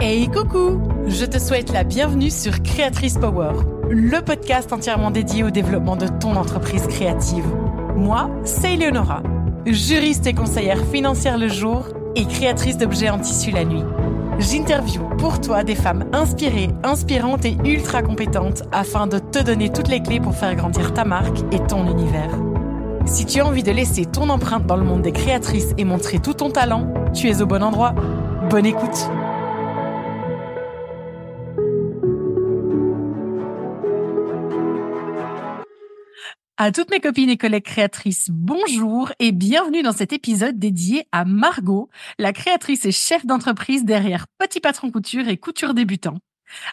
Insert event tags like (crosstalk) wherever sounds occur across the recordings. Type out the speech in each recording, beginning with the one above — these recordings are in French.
Hey coucou Je te souhaite la bienvenue sur Créatrice Power, le podcast entièrement dédié au développement de ton entreprise créative. Moi, c'est Eleonora, juriste et conseillère financière le jour et créatrice d'objets en tissu la nuit. J'interview pour toi des femmes inspirées, inspirantes et ultra compétentes afin de te donner toutes les clés pour faire grandir ta marque et ton univers. Si tu as envie de laisser ton empreinte dans le monde des créatrices et montrer tout ton talent, tu es au bon endroit. Bonne écoute À toutes mes copines et collègues créatrices, bonjour et bienvenue dans cet épisode dédié à Margot, la créatrice et chef d'entreprise derrière Petit Patron Couture et Couture Débutant.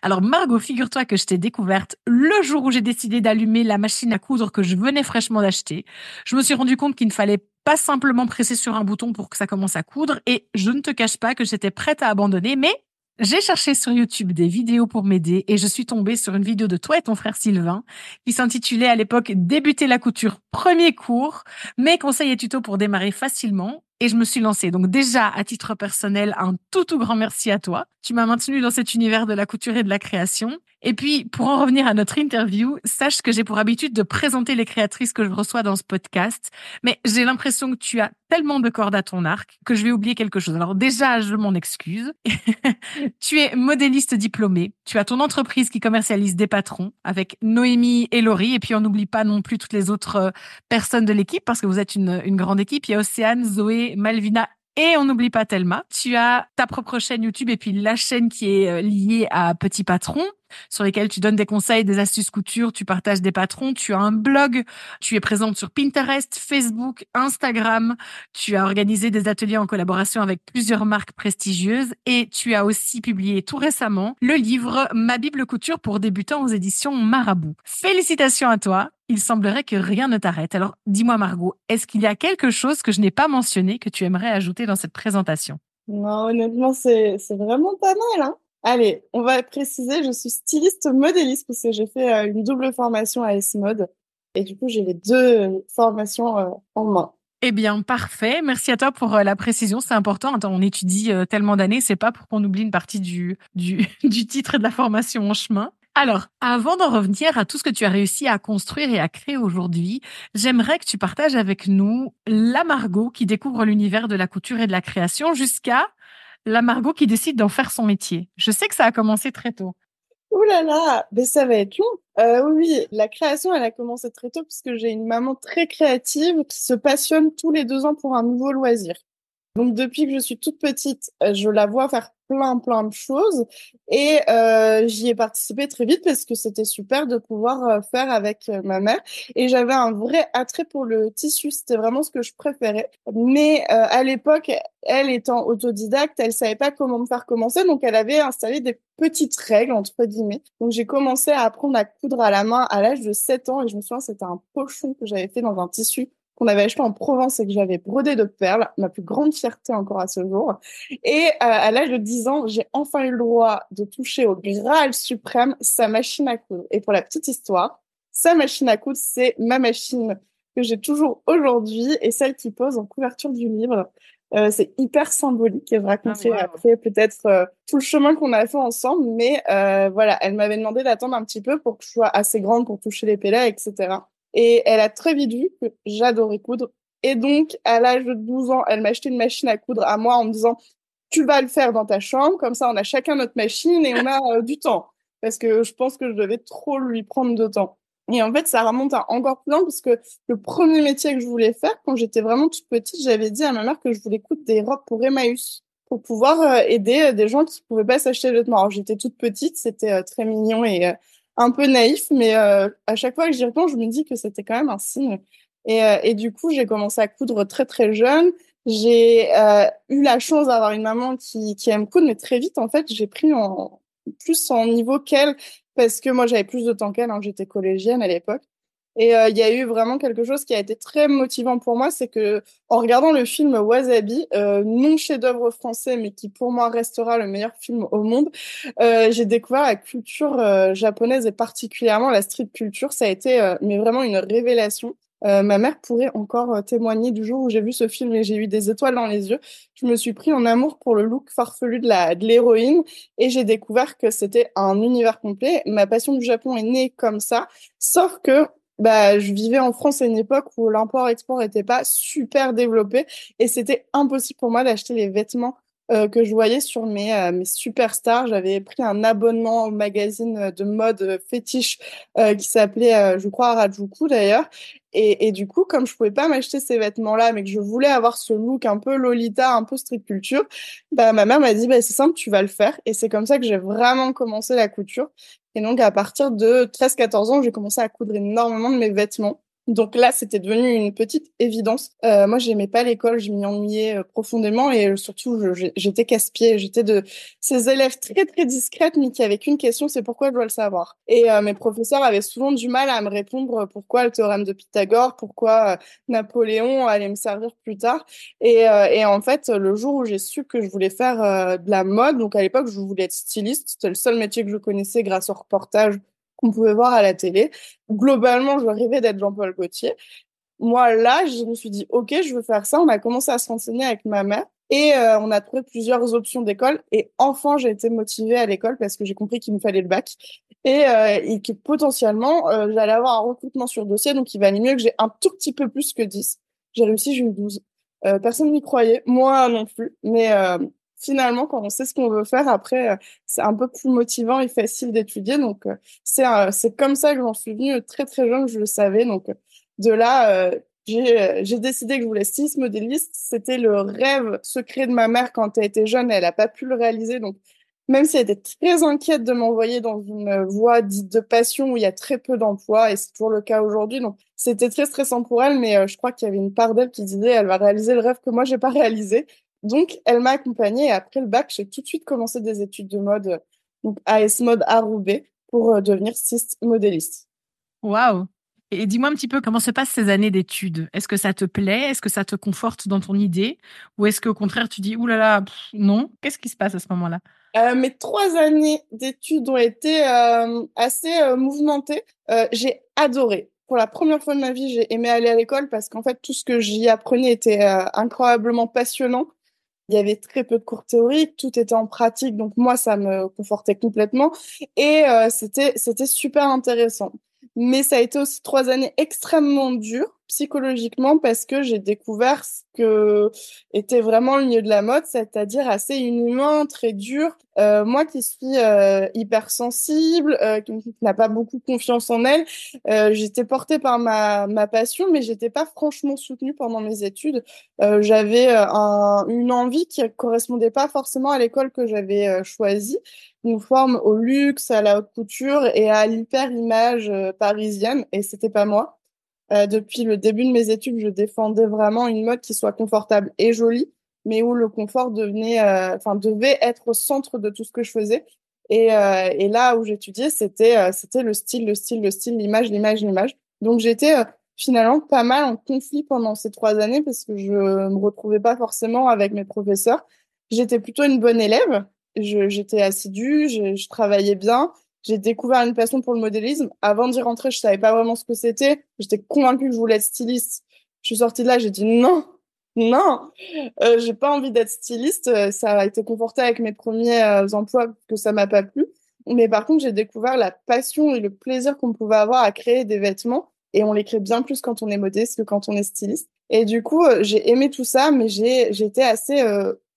Alors Margot, figure-toi que je t'ai découverte le jour où j'ai décidé d'allumer la machine à coudre que je venais fraîchement d'acheter. Je me suis rendu compte qu'il ne fallait pas simplement presser sur un bouton pour que ça commence à coudre et je ne te cache pas que j'étais prête à abandonner, mais j'ai cherché sur YouTube des vidéos pour m'aider et je suis tombée sur une vidéo de toi et ton frère Sylvain qui s'intitulait à l'époque Débuter la couture, premier cours, mes conseils et tutos pour démarrer facilement et je me suis lancée. Donc déjà, à titre personnel, un tout tout grand merci à toi. Tu m'as maintenu dans cet univers de la couture et de la création. Et puis, pour en revenir à notre interview, sache que j'ai pour habitude de présenter les créatrices que je reçois dans ce podcast, mais j'ai l'impression que tu as tellement de cordes à ton arc que je vais oublier quelque chose. Alors déjà, je m'en excuse. (laughs) tu es modéliste diplômée. Tu as ton entreprise qui commercialise des patrons avec Noémie et Laurie. Et puis, on n'oublie pas non plus toutes les autres euh, personnes de l'équipe parce que vous êtes une, une grande équipe. Il y a Océane, Zoé, Malvina et on n'oublie pas Thelma. Tu as ta propre chaîne YouTube et puis la chaîne qui est euh, liée à Petit Patron sur lesquels tu donnes des conseils, des astuces couture, tu partages des patrons, tu as un blog, tu es présente sur Pinterest, Facebook, Instagram, tu as organisé des ateliers en collaboration avec plusieurs marques prestigieuses et tu as aussi publié tout récemment le livre Ma Bible couture pour débutants aux éditions Marabout. Félicitations à toi. Il semblerait que rien ne t'arrête. Alors, dis-moi Margot, est-ce qu'il y a quelque chose que je n'ai pas mentionné que tu aimerais ajouter dans cette présentation? Non, honnêtement, c'est vraiment pas mal. Hein Allez, on va préciser, je suis styliste modéliste parce que j'ai fait euh, une double formation à S-Mode. Et du coup, j'ai les deux formations euh, en main. Eh bien, parfait. Merci à toi pour euh, la précision. C'est important. On étudie tellement d'années, c'est pas pour qu'on oublie une partie du, du, (laughs) du titre et de la formation en chemin. Alors, avant d'en revenir à tout ce que tu as réussi à construire et à créer aujourd'hui, j'aimerais que tu partages avec nous la Margot qui découvre l'univers de la couture et de la création jusqu'à la Margot qui décide d'en faire son métier. Je sais que ça a commencé très tôt. Ouh là là, mais ça va être long. Euh, oui, la création, elle a commencé très tôt puisque j'ai une maman très créative qui se passionne tous les deux ans pour un nouveau loisir. Donc depuis que je suis toute petite, euh, je la vois faire plein plein de choses et euh, j'y ai participé très vite parce que c'était super de pouvoir euh, faire avec euh, ma mère et j'avais un vrai attrait pour le tissu. C'était vraiment ce que je préférais. Mais à l'époque elle étant autodidacte elle savait pas comment me faire commencer. Donc elle avait installé des petites règles entre guillemets. Donc j'ai commencé à apprendre à coudre à la main à l'âge de 7 ans et je me souviens c'était un pochon que j'avais fait dans un tissu qu'on avait acheté en Provence et que j'avais brodé de perles, ma plus grande fierté encore à ce jour. Et euh, à l'âge de 10 ans, j'ai enfin eu le droit de toucher au Graal suprême, sa machine à coudre. Et pour la petite histoire, sa machine à coudre, c'est ma machine que j'ai toujours aujourd'hui et celle qui pose en couverture du livre. Euh, c'est hyper symbolique et je raconterai ah, après peut-être euh, tout le chemin qu'on a fait ensemble. Mais euh, voilà, elle m'avait demandé d'attendre un petit peu pour que je sois assez grande pour toucher les pellets, etc. Et elle a très vite vu que j'adorais coudre. Et donc, à l'âge de 12 ans, elle m'a acheté une machine à coudre à moi en me disant, tu vas le faire dans ta chambre, comme ça on a chacun notre machine et on a euh, du temps. Parce que je pense que je devais trop lui prendre de temps. Et en fait, ça remonte à encore plus loin parce que le premier métier que je voulais faire, quand j'étais vraiment toute petite, j'avais dit à ma mère que je voulais coudre des robes pour Emmaüs, pour pouvoir euh, aider euh, des gens qui pouvaient pas s'acheter des vêtements. Alors j'étais toute petite, c'était très mignon et un peu naïf, mais euh, à chaque fois que j'y repense, je me dis que c'était quand même un signe. Et, euh, et du coup, j'ai commencé à coudre très très jeune. J'ai euh, eu la chance d'avoir une maman qui, qui aime coudre, mais très vite, en fait, j'ai pris en, plus en niveau qu'elle, parce que moi, j'avais plus de temps qu'elle, hein, j'étais collégienne à l'époque. Et euh, il y a eu vraiment quelque chose qui a été très motivant pour moi, c'est que en regardant le film Wasabi, euh, non chef-d'œuvre français, mais qui pour moi restera le meilleur film au monde, euh, j'ai découvert la culture euh, japonaise et particulièrement la street culture. Ça a été mais vraiment une révélation. Euh, ma mère pourrait encore euh, témoigner du jour où j'ai vu ce film et j'ai eu des étoiles dans les yeux. Je me suis pris en amour pour le look farfelu de la de l'héroïne et j'ai découvert que c'était un univers complet. Ma passion du Japon est née comme ça, sauf que bah, je vivais en France à une époque où l'import-export n'était pas super développé et c'était impossible pour moi d'acheter les vêtements euh, que je voyais sur mes, euh, mes superstars. J'avais pris un abonnement au magazine de mode fétiche euh, qui s'appelait, je crois, Harajuku d'ailleurs. Et, et, du coup, comme je pouvais pas m'acheter ces vêtements-là, mais que je voulais avoir ce look un peu Lolita, un peu street culture, bah, ma mère m'a dit, bah, c'est simple, tu vas le faire. Et c'est comme ça que j'ai vraiment commencé la couture. Et donc, à partir de 13-14 ans, j'ai commencé à coudre énormément de mes vêtements. Donc là, c'était devenu une petite évidence. Euh, moi, j'aimais pas l'école, je m'y ennuyais euh, profondément et euh, surtout, j'étais casse-pied. J'étais de ces élèves très très discrètes, mais qui avaient qu'une question, c'est pourquoi je dois le savoir. Et euh, mes professeurs avaient souvent du mal à me répondre pourquoi le théorème de Pythagore, pourquoi Napoléon allait me servir plus tard. Et, et en fait, le jour où j'ai su que je voulais faire de la mode, donc à l'époque, je voulais être styliste, c'était le seul métier que je connaissais grâce au reportage qu'on pouvait voir à la télé. Globalement, je rêvais d'être Jean-Paul Gaultier. Moi, là, je me suis dit, OK, je veux faire ça. On a commencé à se renseigner avec ma mère et euh, on a trouvé plusieurs options d'école. Et enfin, j'ai été motivée à l'école parce que j'ai compris qu'il me fallait le bac et, euh, que potentiellement, euh, j'allais avoir un recrutement sur dossier. Donc, il valait mieux que j'ai un tout petit peu plus que 10. J'ai réussi, j'ai eu 12. Euh, personne n'y croyait, moi non plus. Mais finalement, quand on sait ce qu'on veut faire, après, euh, c'est un peu plus motivant et facile d'étudier. Donc, euh, c'est c'est comme ça que j'en suis venue très, très jeune, je le savais. Donc, de là, euh, j'ai décidé que je voulais six modélistes. C'était le rêve secret de ma mère quand elle était jeune. Elle n'a pas pu le réaliser. Donc, même si elle était très inquiète de m'envoyer dans une voie dite de passion où il y a très peu d'emplois, et c'est toujours le cas aujourd'hui. Donc, c'était très stressant pour elle, mais je crois qu'il y avait une part d'elle qui disait elle va réaliser le rêve que moi j'ai pas réalisé. Donc, elle m'a accompagnée et après le bac, j'ai tout de suite commencé des études de mode, donc AS Mode à Roubaix, pour euh, devenir styliste modéliste. Waouh Et dis-moi un petit peu comment se passent ces années d'études? Est-ce que ça te plaît? Est-ce que ça te conforte dans ton idée? Ou est-ce qu'au contraire, tu dis, oulala, là là, non? Qu'est-ce qui se passe à ce moment-là? Euh, mes trois années d'études ont été euh, assez euh, mouvementées. J'ai adoré. Pour la première fois de ma vie, j'ai aimé aller à l'école parce qu'en fait, tout ce que j'y apprenais était incroyablement passionnant. Il y avait très peu de cours théoriques, tout était en pratique, donc moi ça me confortait complètement et euh, c'était c'était super intéressant. Mais ça a été aussi trois années extrêmement dures psychologiquement parce que j'ai découvert ce que était vraiment le milieu de la mode, c'est-à-dire assez inhumain, très dur. Euh, moi qui suis euh, hypersensible, euh, qui n'a pas beaucoup confiance en elle, euh, j'étais portée par ma, ma passion, mais j'étais pas franchement soutenue pendant mes études. J'avais un, une envie qui correspondait pas forcément à l'école que j'avais choisie, une forme au luxe, à la haute couture et à l'hyper-image parisienne, et c'était pas moi. Euh, depuis le début de mes études, je défendais vraiment une mode qui soit confortable et jolie, mais où le confort devenait, euh, enfin, devait être au centre de tout ce que je faisais. Et, euh, et là où j'étudiais, c'était, euh, c'était le style, le style, le style, l'image, l'image, l'image. Donc j'étais finalement pas mal en conflit pendant ces trois années parce que je me retrouvais pas forcément avec mes professeurs. J'étais plutôt une bonne élève. J'étais assidue, je, je travaillais bien, j'ai découvert une passion pour le modélisme. Avant d'y rentrer, je savais pas vraiment ce que c'était. J'étais convaincue que je voulais être styliste. Je suis sortie de là, j'ai dit non, non, euh, j'ai pas envie d'être styliste. Euh, ça a été conforté avec mes premiers euh, emplois que ça m'a pas plu. Mais par contre, j'ai découvert la passion et le plaisir qu'on pouvait avoir à créer des vêtements. Et on les crée bien plus quand on est modeste que quand on est styliste. Et du coup, euh, j'ai aimé tout ça, mais j'ai été assez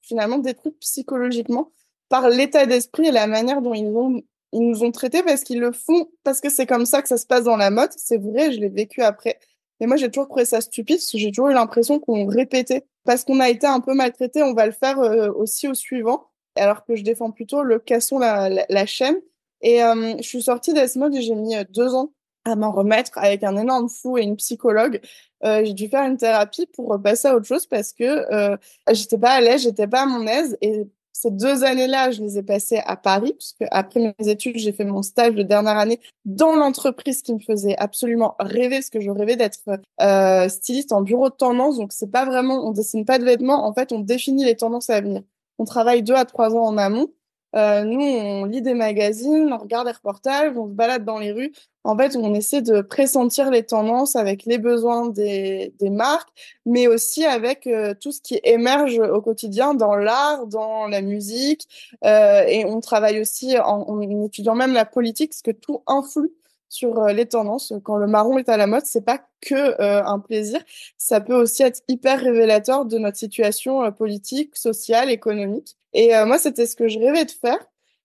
finalement détruite psychologiquement par l'état d'esprit et la manière dont ils ont ils nous ont traités parce qu'ils le font, parce que c'est comme ça que ça se passe dans la mode. C'est vrai, je l'ai vécu après. Mais moi, j'ai toujours trouvé ça stupide parce que j'ai toujours eu l'impression qu'on répétait. Parce qu'on a été un peu maltraité, on va le faire euh, aussi au suivant. Alors que je défends plutôt le casson la, la, chaîne. Et euh, je suis sortie d'Esmod et j'ai mis euh, deux ans à m'en remettre avec un énorme fou et une psychologue. J'ai dû faire une thérapie pour passer à autre chose parce que euh, j'étais pas à l'aise, j'étais pas à mon aise ces deux années-là, je les ai passées à Paris, puisque après mes études, j'ai fait mon stage de dernière année dans l'entreprise qui me faisait absolument rêver, parce que je rêvais d'être euh, styliste en bureau de tendance. Donc c'est pas vraiment, on dessine pas de vêtements, en fait, on définit les tendances à venir. On travaille deux à trois ans en amont. Euh, nous, on lit des magazines, on regarde des reportages, on se balade dans les rues. En fait, on essaie de pressentir les tendances avec les besoins des, marques, mais aussi avec euh, tout ce qui émerge au quotidien dans l'art, dans la musique. Euh, et on travaille aussi en, étudiant même la politique, parce que tout influe sur les tendances. Quand le marron est à la mode, c'est pas que un plaisir, ça peut aussi être hyper révélateur de notre situation politique, sociale, économique. Et moi, c'était ce que je rêvais de faire.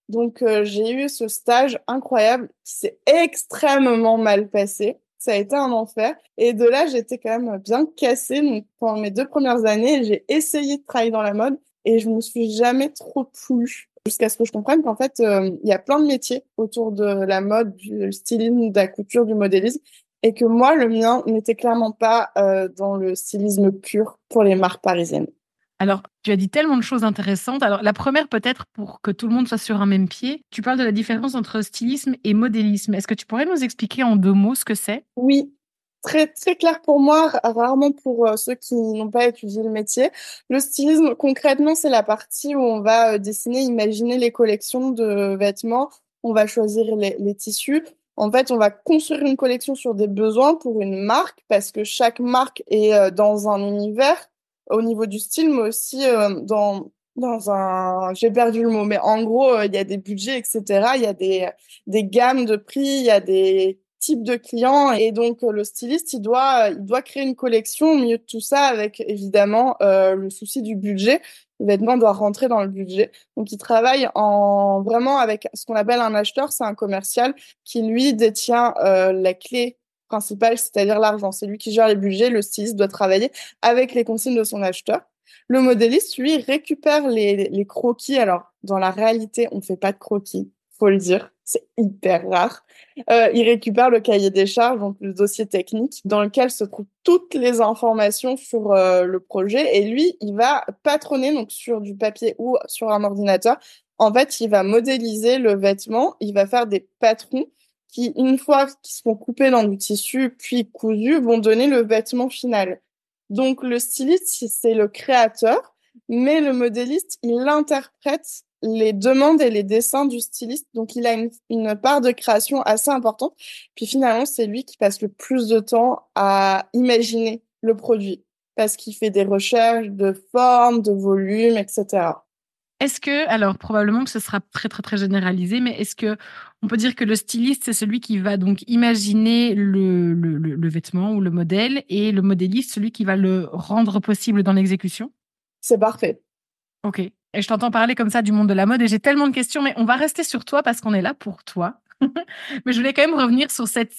Donc, j'ai eu ce stage incroyable qui s'est extrêmement mal passé. Ça a été un enfer. Et de là, j'étais quand même bien cassée. Donc, pendant mes deux premières années, j'ai essayé de travailler dans la mode et je me suis jamais trop plu jusqu'à ce que je comprenne qu'en fait, euh, il y a plein de métiers autour de la mode, du stylisme, de la couture, du modélisme, et que moi, le mien n'était clairement pas euh, dans le stylisme pur pour les marques parisiennes. Alors, tu as dit tellement de choses intéressantes. Alors, la première, peut-être pour que tout le monde soit sur un même pied, tu parles de la différence entre stylisme et modélisme. Est-ce que tu pourrais nous expliquer en deux mots ce que c'est? Oui, très très clair pour moi, rarement pour euh, ceux qui n'ont pas étudié le métier. Le stylisme, concrètement, c'est la partie où on va euh, dessiner, imaginer les collections de vêtements, on va choisir les, tissus. En fait, on va construire une collection sur des besoins pour une marque, parce que chaque marque est euh, dans un univers au niveau du style, mais aussi dans dans un, j'ai perdu le mot, mais en gros, il y a des budgets, etc. Il y a des, des gammes de prix, il y a des type de client et donc euh, le styliste il doit il doit créer une collection au milieu de tout ça avec évidemment euh, le souci du budget le vêtement doit rentrer dans le budget donc il travaille en vraiment avec ce qu'on appelle un acheteur c'est un commercial qui lui détient euh, la clé c'est-à-dire l'argent c'est lui qui gère les budgets le styliste doit travailler avec les consignes de son acheteur le modéliste lui récupère les, croquis alors dans la réalité on fait pas de croquis faut le dire c'est hyper rare. Euh, il récupère le cahier des charges, donc le dossier technique, dans lequel se trouvent toutes les informations sur euh, le projet. Et lui, il va patronner donc sur du papier ou sur un ordinateur. En fait, il va modéliser le vêtement. Il va faire des patrons qui, une fois qu'ils seront coupés dans du tissu puis cousus, vont donner le vêtement final. Donc, le styliste, c'est le créateur, mais le modéliste, il interprète les demandes et les dessins du styliste. Donc, il a une, part de création assez importante. Puis finalement, c'est lui qui passe le plus de temps à imaginer le produit parce qu'il fait des recherches de forme, de volume, etc. Est-ce que, alors probablement que ce sera très très très généralisé, mais est-ce que on peut dire que le styliste c'est celui qui va donc imaginer le, le, le vêtement ou le modèle et le modéliste celui qui va le rendre possible dans l'exécution? C'est parfait. Ok. Et je t'entends parler comme ça du monde de la mode et j'ai tellement de questions, mais on va rester sur toi parce qu'on est là pour toi. (laughs) mais je voulais quand même revenir sur cette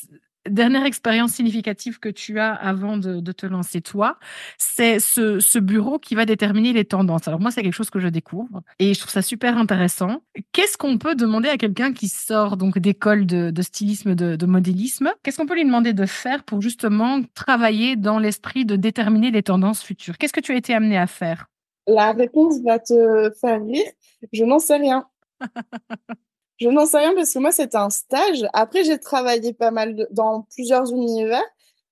dernière expérience significative que tu as avant de, de te lancer toi, c'est ce, ce, bureau qui va déterminer les tendances. Alors moi, c'est quelque chose que je découvre et je trouve ça super intéressant. Qu'est-ce qu'on peut demander à quelqu'un qui sort donc d'école de, de, stylisme, de, de modélisme? Qu'est-ce qu'on peut lui demander de faire pour justement travailler dans l'esprit de déterminer les tendances futures? Qu'est-ce que tu as été amené à faire? La réponse va te faire rire. Je n'en sais rien. (laughs) je n'en sais rien parce que moi, c'était un stage. Après, j'ai travaillé pas mal dans plusieurs univers.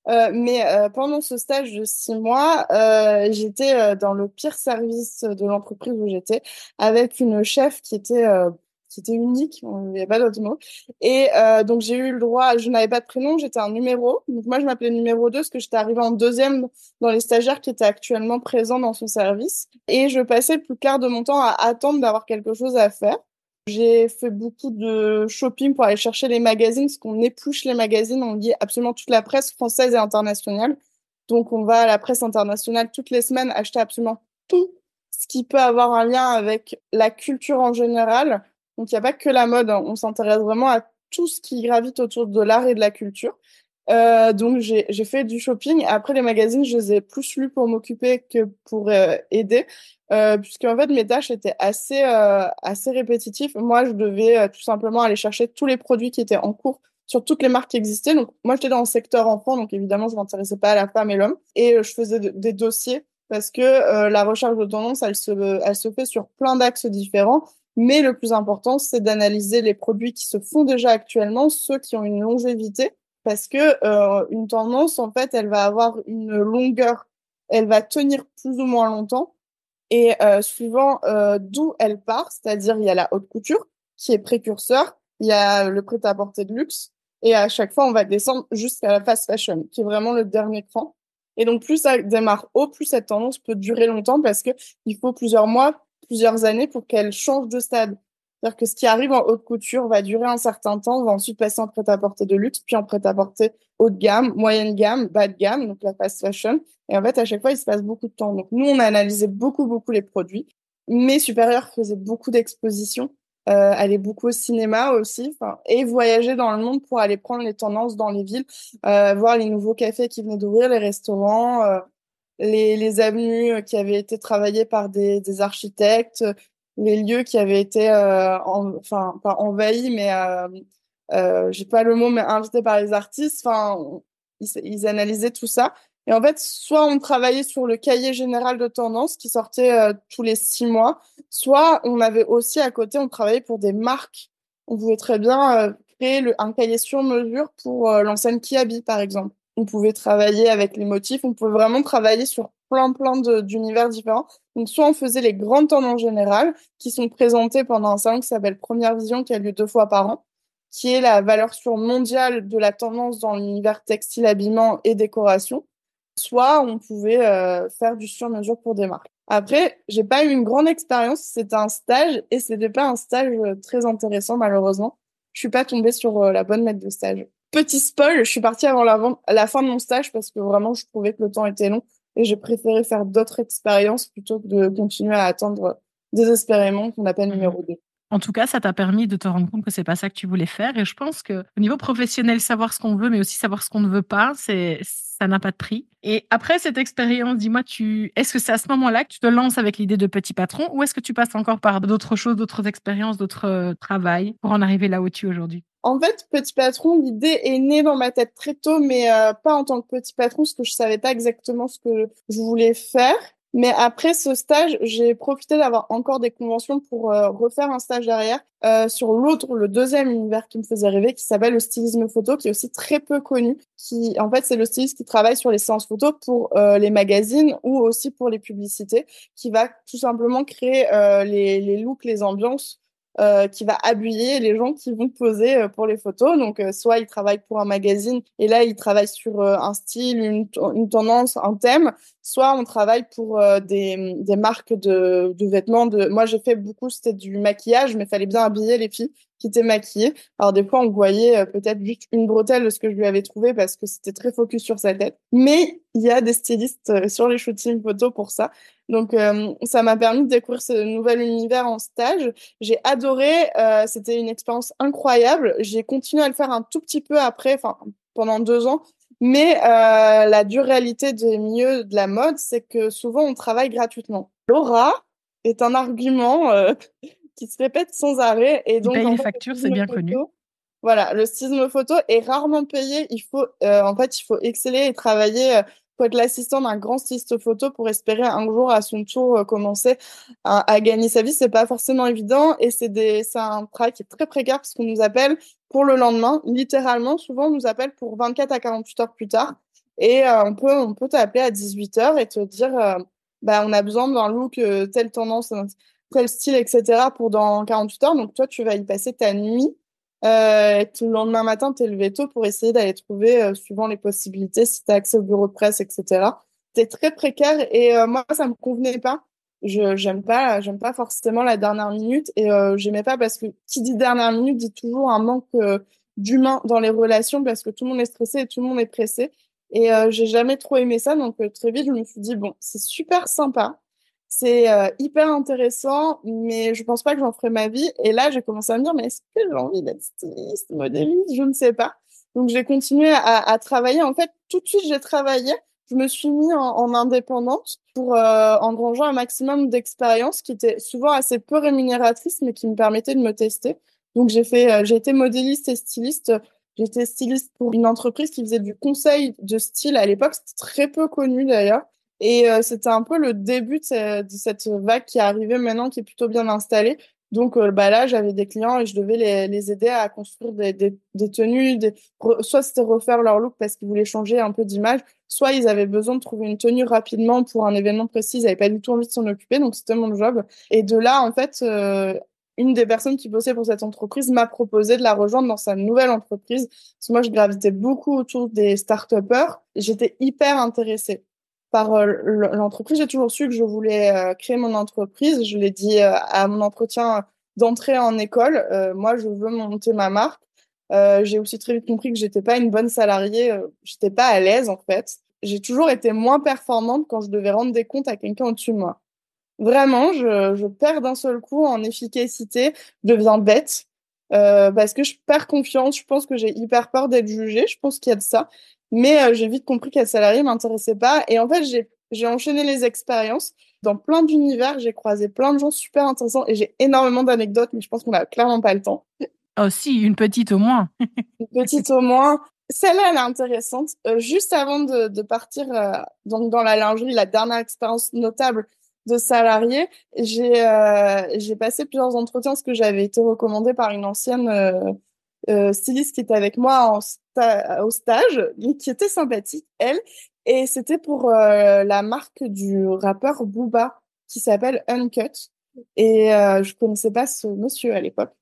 Euh, mais euh, pendant ce stage de six mois, euh, j'étais euh, dans le pire service de l'entreprise où j'étais, avec une chef qui était euh, c'était unique, il n'y a pas d'autre mot. Et euh, donc j'ai eu le droit, je n'avais pas de prénom, j'étais un numéro. Donc moi je m'appelais numéro 2 parce que j'étais arrivée en deuxième dans les stagiaires qui étaient actuellement présents dans son service. Et je passais plus quart de mon temps à attendre d'avoir quelque chose à faire. J'ai fait beaucoup de shopping pour aller chercher les magazines, parce qu'on épluche les magazines, on lit absolument toute la presse française et internationale. Donc on va à la presse internationale toutes les semaines acheter absolument tout ce qui peut avoir un lien avec la culture en général donc, il n'y a pas que la mode. Hein. On s'intéresse vraiment à tout ce qui gravite autour de l'art et de la culture. Euh, donc, j'ai fait du shopping. Après, les magazines, je les ai plus lus pour m'occuper que pour euh, aider. Euh, puisque en fait mes tâches étaient assez euh, assez répétitives. Moi, je devais euh, tout simplement aller chercher tous les produits qui étaient en cours sur toutes les marques qui existaient. Donc moi, j'étais dans le secteur enfant, donc évidemment, je m'intéressais pas à la femme et l'homme, et je faisais des dossiers parce que la recherche de tendance, elle se elle se fait sur plein d'axes différents. Mais le plus important, c'est d'analyser les produits qui se font déjà actuellement, ceux qui ont une longévité, parce que euh, une tendance, en fait, elle va avoir une longueur, elle va tenir plus ou moins longtemps. Et euh, suivant euh, d'où elle part, c'est-à-dire il y a la haute couture qui est précurseur, il y a le prêt-à-porter de luxe, et à chaque fois on va descendre jusqu'à la fast fashion, qui est vraiment le dernier cran. Et donc plus ça démarre haut, plus cette tendance peut durer longtemps parce que il faut plusieurs mois, plusieurs années pour qu'elle change de stade. C'est-à-dire que ce qui arrive en haute couture va durer un certain temps, va ensuite passer en prêt-à-porter de luxe, puis en prêt-à-porter haut de gamme, moyenne gamme, bas de gamme, donc la fast fashion. Et en fait, à chaque fois, il se passe beaucoup de temps. Donc nous, on a analysé beaucoup, beaucoup les produits. Mes supérieurs faisaient beaucoup d'expositions, euh, allaient beaucoup au cinéma aussi, et voyageaient dans le monde pour aller prendre les tendances dans les villes, euh, voir les nouveaux cafés qui venaient d'ouvrir, les restaurants, euh, les, les avenues qui avaient été travaillées par des, des architectes, les lieux qui avaient été, euh, enfin, pas envahis, mais euh, euh, j'ai pas le mot, mais invités par les artistes. Enfin, ils, analysaient tout ça. Et en fait, soit on travaillait sur le cahier général de tendance qui sortait tous les six mois, soit on avait aussi à côté, on travaillait pour des marques. On pouvait très bien créer le, un cahier sur mesure pour l'enseigne Kiabi, par exemple. On pouvait travailler avec les motifs, on pouvait vraiment travailler sur plein plein d'univers différents. Donc soit on faisait les grandes tendances générales qui sont présentées pendant un salon qui s'appelle Première Vision qui a lieu deux fois par an, qui est la valeur sûre mondiale de la tendance dans l'univers textile, habillement et décoration. Soit on pouvait euh, faire du sur-mesure pour des marques. Après, j'ai pas eu une grande expérience, c'était un stage et c'était pas un stage euh, très intéressant malheureusement. Je suis pas tombée sur euh, la bonne maître de stage. Petit spoil, je suis partie avant la, la fin de mon stage parce que vraiment je trouvais que le temps était long et j'ai préféré faire d'autres expériences plutôt que de continuer à attendre désespérément qu'on appelle mmh numéro 2. En tout cas, ça t'a permis de te rendre compte que c'est pas ça que tu voulais faire. Et je pense que au niveau professionnel, savoir ce qu'on veut, mais aussi savoir ce qu'on ne veut pas, c'est ça n'a pas de prix. Et après cette expérience, dis-moi, tu est-ce que c'est à ce moment-là que tu te lances avec l'idée de petit patron, ou est-ce que tu passes encore par d'autres choses, d'autres expériences, d'autres euh, travails pour en arriver là où tu es aujourd'hui? En fait, petit patron, l'idée est née dans ma tête très tôt, mais euh, pas en tant que petit patron, parce que je savais pas exactement ce que je voulais faire. Mais après ce stage, j'ai profité d'avoir encore des conventions pour euh, refaire un stage derrière euh, sur l'autre, le deuxième univers qui me faisait rêver, qui s'appelle le stylisme photo, qui est aussi très peu connu. Qui, en fait, c'est le styliste qui travaille sur les séances photos pour euh, les magazines ou aussi pour les publicités, qui va tout simplement créer euh, les, les looks, les ambiances euh, qui va habiller les gens qui vont poser euh, pour les photos. Donc, euh, soit ils travaillent pour un magazine et là, ils travaillent sur un style, une, une, tendance, un thème. Soit on travaille pour des, des marques de, de vêtements. De... Moi, j'ai fait beaucoup, c'était du maquillage, mais il fallait bien habiller les filles qui étaient maquillées. Alors, des fois, on voyait peut-être juste une bretelle de ce que je lui avais trouvé parce que c'était très focus sur sa tête. Mais il y a des stylistes sur les shootings photos pour ça. Donc, euh, ça m'a permis de découvrir ce nouvel univers en stage. J'ai adoré. Euh, C'était une expérience incroyable. J'ai continué à le faire un tout petit peu après, enfin pendant deux ans. Mais euh, la dure réalité des milieux de la mode, c'est que souvent on travaille gratuitement. L'aura est un argument euh, qui se répète sans arrêt. Et donc, paye les factures, c'est bien connu. Voilà, le stylisme photo est rarement payé. Il faut, euh, en fait, il faut exceller et travailler faut être l'assistant d'un grand styliste photo pour espérer un jour à son tour euh, commencer à, gagner sa vie. C'est pas forcément évident et c'est des, c'est un travail qui est très précaire parce qu'on nous appelle pour le lendemain. Littéralement, souvent, on nous appelle pour 24 à 48 heures plus tard. Et euh, on peut, on peut t'appeler à 18 heures et te dire, euh, bah, on a besoin d'un look, telle tendance, tel style, etc. pour dans 48 heures. Donc, toi, tu vas y passer ta nuit euh, le lendemain matin, t'es levé tôt pour essayer d'aller trouver, euh, suivant les possibilités, si t'as accès au bureau de presse, etc. T'es très précaire et euh, moi, ça me convenait pas. Je j'aime pas, j'aime pas forcément la dernière minute et euh, j'aimais pas parce que qui dit dernière minute dit toujours un manque euh, d'humain dans les relations parce que tout le monde est stressé et tout le monde est pressé. Et j'ai jamais trop aimé ça, donc très vite je me suis dit bon, c'est super sympa, c'est euh, hyper intéressant, mais je pense pas que j'en ferai ma vie. Et là, j'ai commencé à me dire, mais est-ce que j'ai envie d'être styliste, modéliste? Je ne sais pas. Donc, j'ai continué à, à, travailler. En fait, tout de suite, j'ai travaillé. Je me suis mis en, en indépendante pour euh, engranger un maximum d'expérience qui était souvent assez peu rémunératrice, mais qui me permettait de me tester. Donc, j'ai fait, euh, j'ai été modéliste et styliste. J'étais styliste pour une entreprise qui faisait du conseil de style à l'époque. C'était très peu connu d'ailleurs. Et euh, c'était un peu le début de, cette vague qui est arrivée maintenant, qui est plutôt bien installée, Donc euh, bah là, j'avais des clients et je devais les, aider à construire des, tenues. Soit c'était refaire leur look parce qu'ils voulaient changer un peu d'image, soit ils avaient besoin de trouver une tenue rapidement pour un événement précis. Ils n'avaient pas du tout envie de s'en occuper, donc c'était mon job. Et de là, en fait, euh, une des personnes qui bossait pour cette entreprise m'a proposé de la rejoindre dans sa nouvelle entreprise. Parce que moi, je gravitais beaucoup autour des start-upers. J'étais hyper intéressée par euh, l'entreprise. J'ai toujours su que je voulais euh, créer mon entreprise. Je l'ai dit euh, à mon entretien d'entrée en école. moi, je veux monter ma marque. j'ai aussi très vite compris que j'étais pas une bonne salariée. j'étais pas à l'aise en fait. J'ai toujours été moins performante quand je devais rendre des comptes à quelqu'un au-dessus de moi. Vraiment, je, je perds d'un seul coup en efficacité. Je deviens bête. parce que je perds confiance. Je pense que j'ai hyper peur d'être jugée. Je pense qu'il y a de ça. Mais euh, j'ai vite compris qu'être salarié m'intéressait pas. Et en fait, j'ai, j'ai enchaîné les expériences. Dans plein d'univers, j'ai croisé plein de gens super intéressants et j'ai énormément d'anecdotes, mais je pense qu'on a clairement pas le temps. Oh si, une petite au moins. (laughs) une petite au moins. Celle-là, elle est intéressante. Euh, juste avant de, de partir euh, donc dans la lingerie, la dernière expérience notable de salarié, j'ai euh, j'ai passé plusieurs entretiens parce que j'avais été recommandée par une ancienne euh, styliste qui était avec moi en au stage, qui était sympathique, elle. Et c'était pour euh, la marque du rappeur Booba, qui s'appelle Uncut. Et euh, je connaissais pas ce monsieur à l'époque,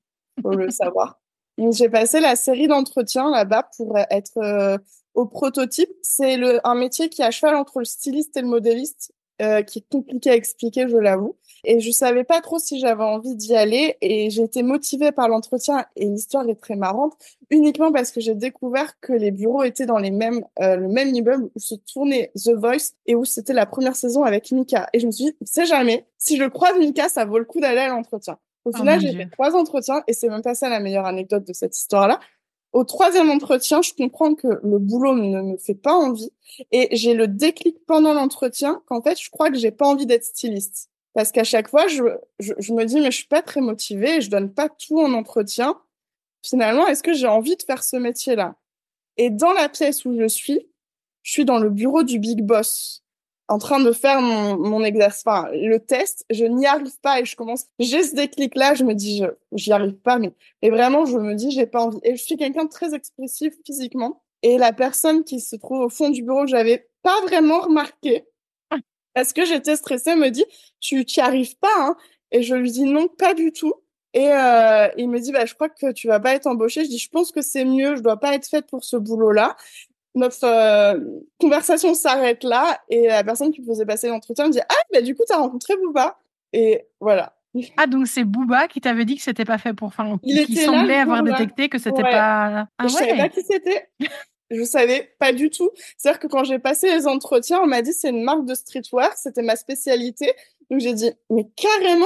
faut le (laughs) savoir. Donc j'ai passé la série d'entretiens là-bas pour être euh, au prototype. C'est le un métier qui est à cheval entre le styliste et le modéliste, euh, qui est compliqué à expliquer, je l'avoue. Et je savais pas trop si j'avais envie d'y aller et j'ai été motivée par l'entretien et l'histoire est très marrante uniquement parce que j'ai découvert que les bureaux étaient dans les mêmes euh, le même immeuble où se tournait The Voice et où c'était la première saison avec Mika et je me suis dit c'est jamais si je croise Mika ça vaut le coup d'aller à l'entretien. Au oh final, j'ai fait trois entretiens et c'est même pas ça la meilleure anecdote de cette histoire-là. Au troisième entretien, je comprends que le boulot ne me fait pas envie et j'ai le déclic pendant l'entretien qu'en fait, je crois que j'ai pas envie d'être styliste. Parce qu'à chaque fois, je, je, je, me dis, mais je suis pas très motivée, je donne pas tout en entretien. Finalement, est-ce que j'ai envie de faire ce métier-là? Et dans la pièce où je suis, je suis dans le bureau du big boss, en train de faire mon, exercice, enfin, le test. Je n'y arrive pas et je commence, j'ai ce déclic-là, je me dis, j'y arrive pas, mais, et vraiment, je me dis, j'ai pas envie. Et je suis quelqu'un de très expressif physiquement. Et la personne qui se trouve au fond du bureau que j'avais pas vraiment remarqué, parce que j'étais stressée, me dit tu t'y arrives pas hein et je lui dis non pas du tout et euh, il me dit bah je crois que tu vas pas être embauchée je dis je pense que c'est mieux je dois pas être faite pour ce boulot là notre euh, conversation s'arrête là et la personne qui me faisait passer l'entretien me dit ah bah du coup tu as rencontré Booba et voilà ah donc c'est Booba qui t'avait dit que c'était pas fait pour enfin qui semblait avoir détecté que c'était ouais. pas ah, je ouais. savais pas qui c'était je savais pas du tout. C'est-à-dire que quand j'ai passé les entretiens, on m'a dit c'est une marque de streetwear, c'était ma spécialité. Donc j'ai dit mais carrément.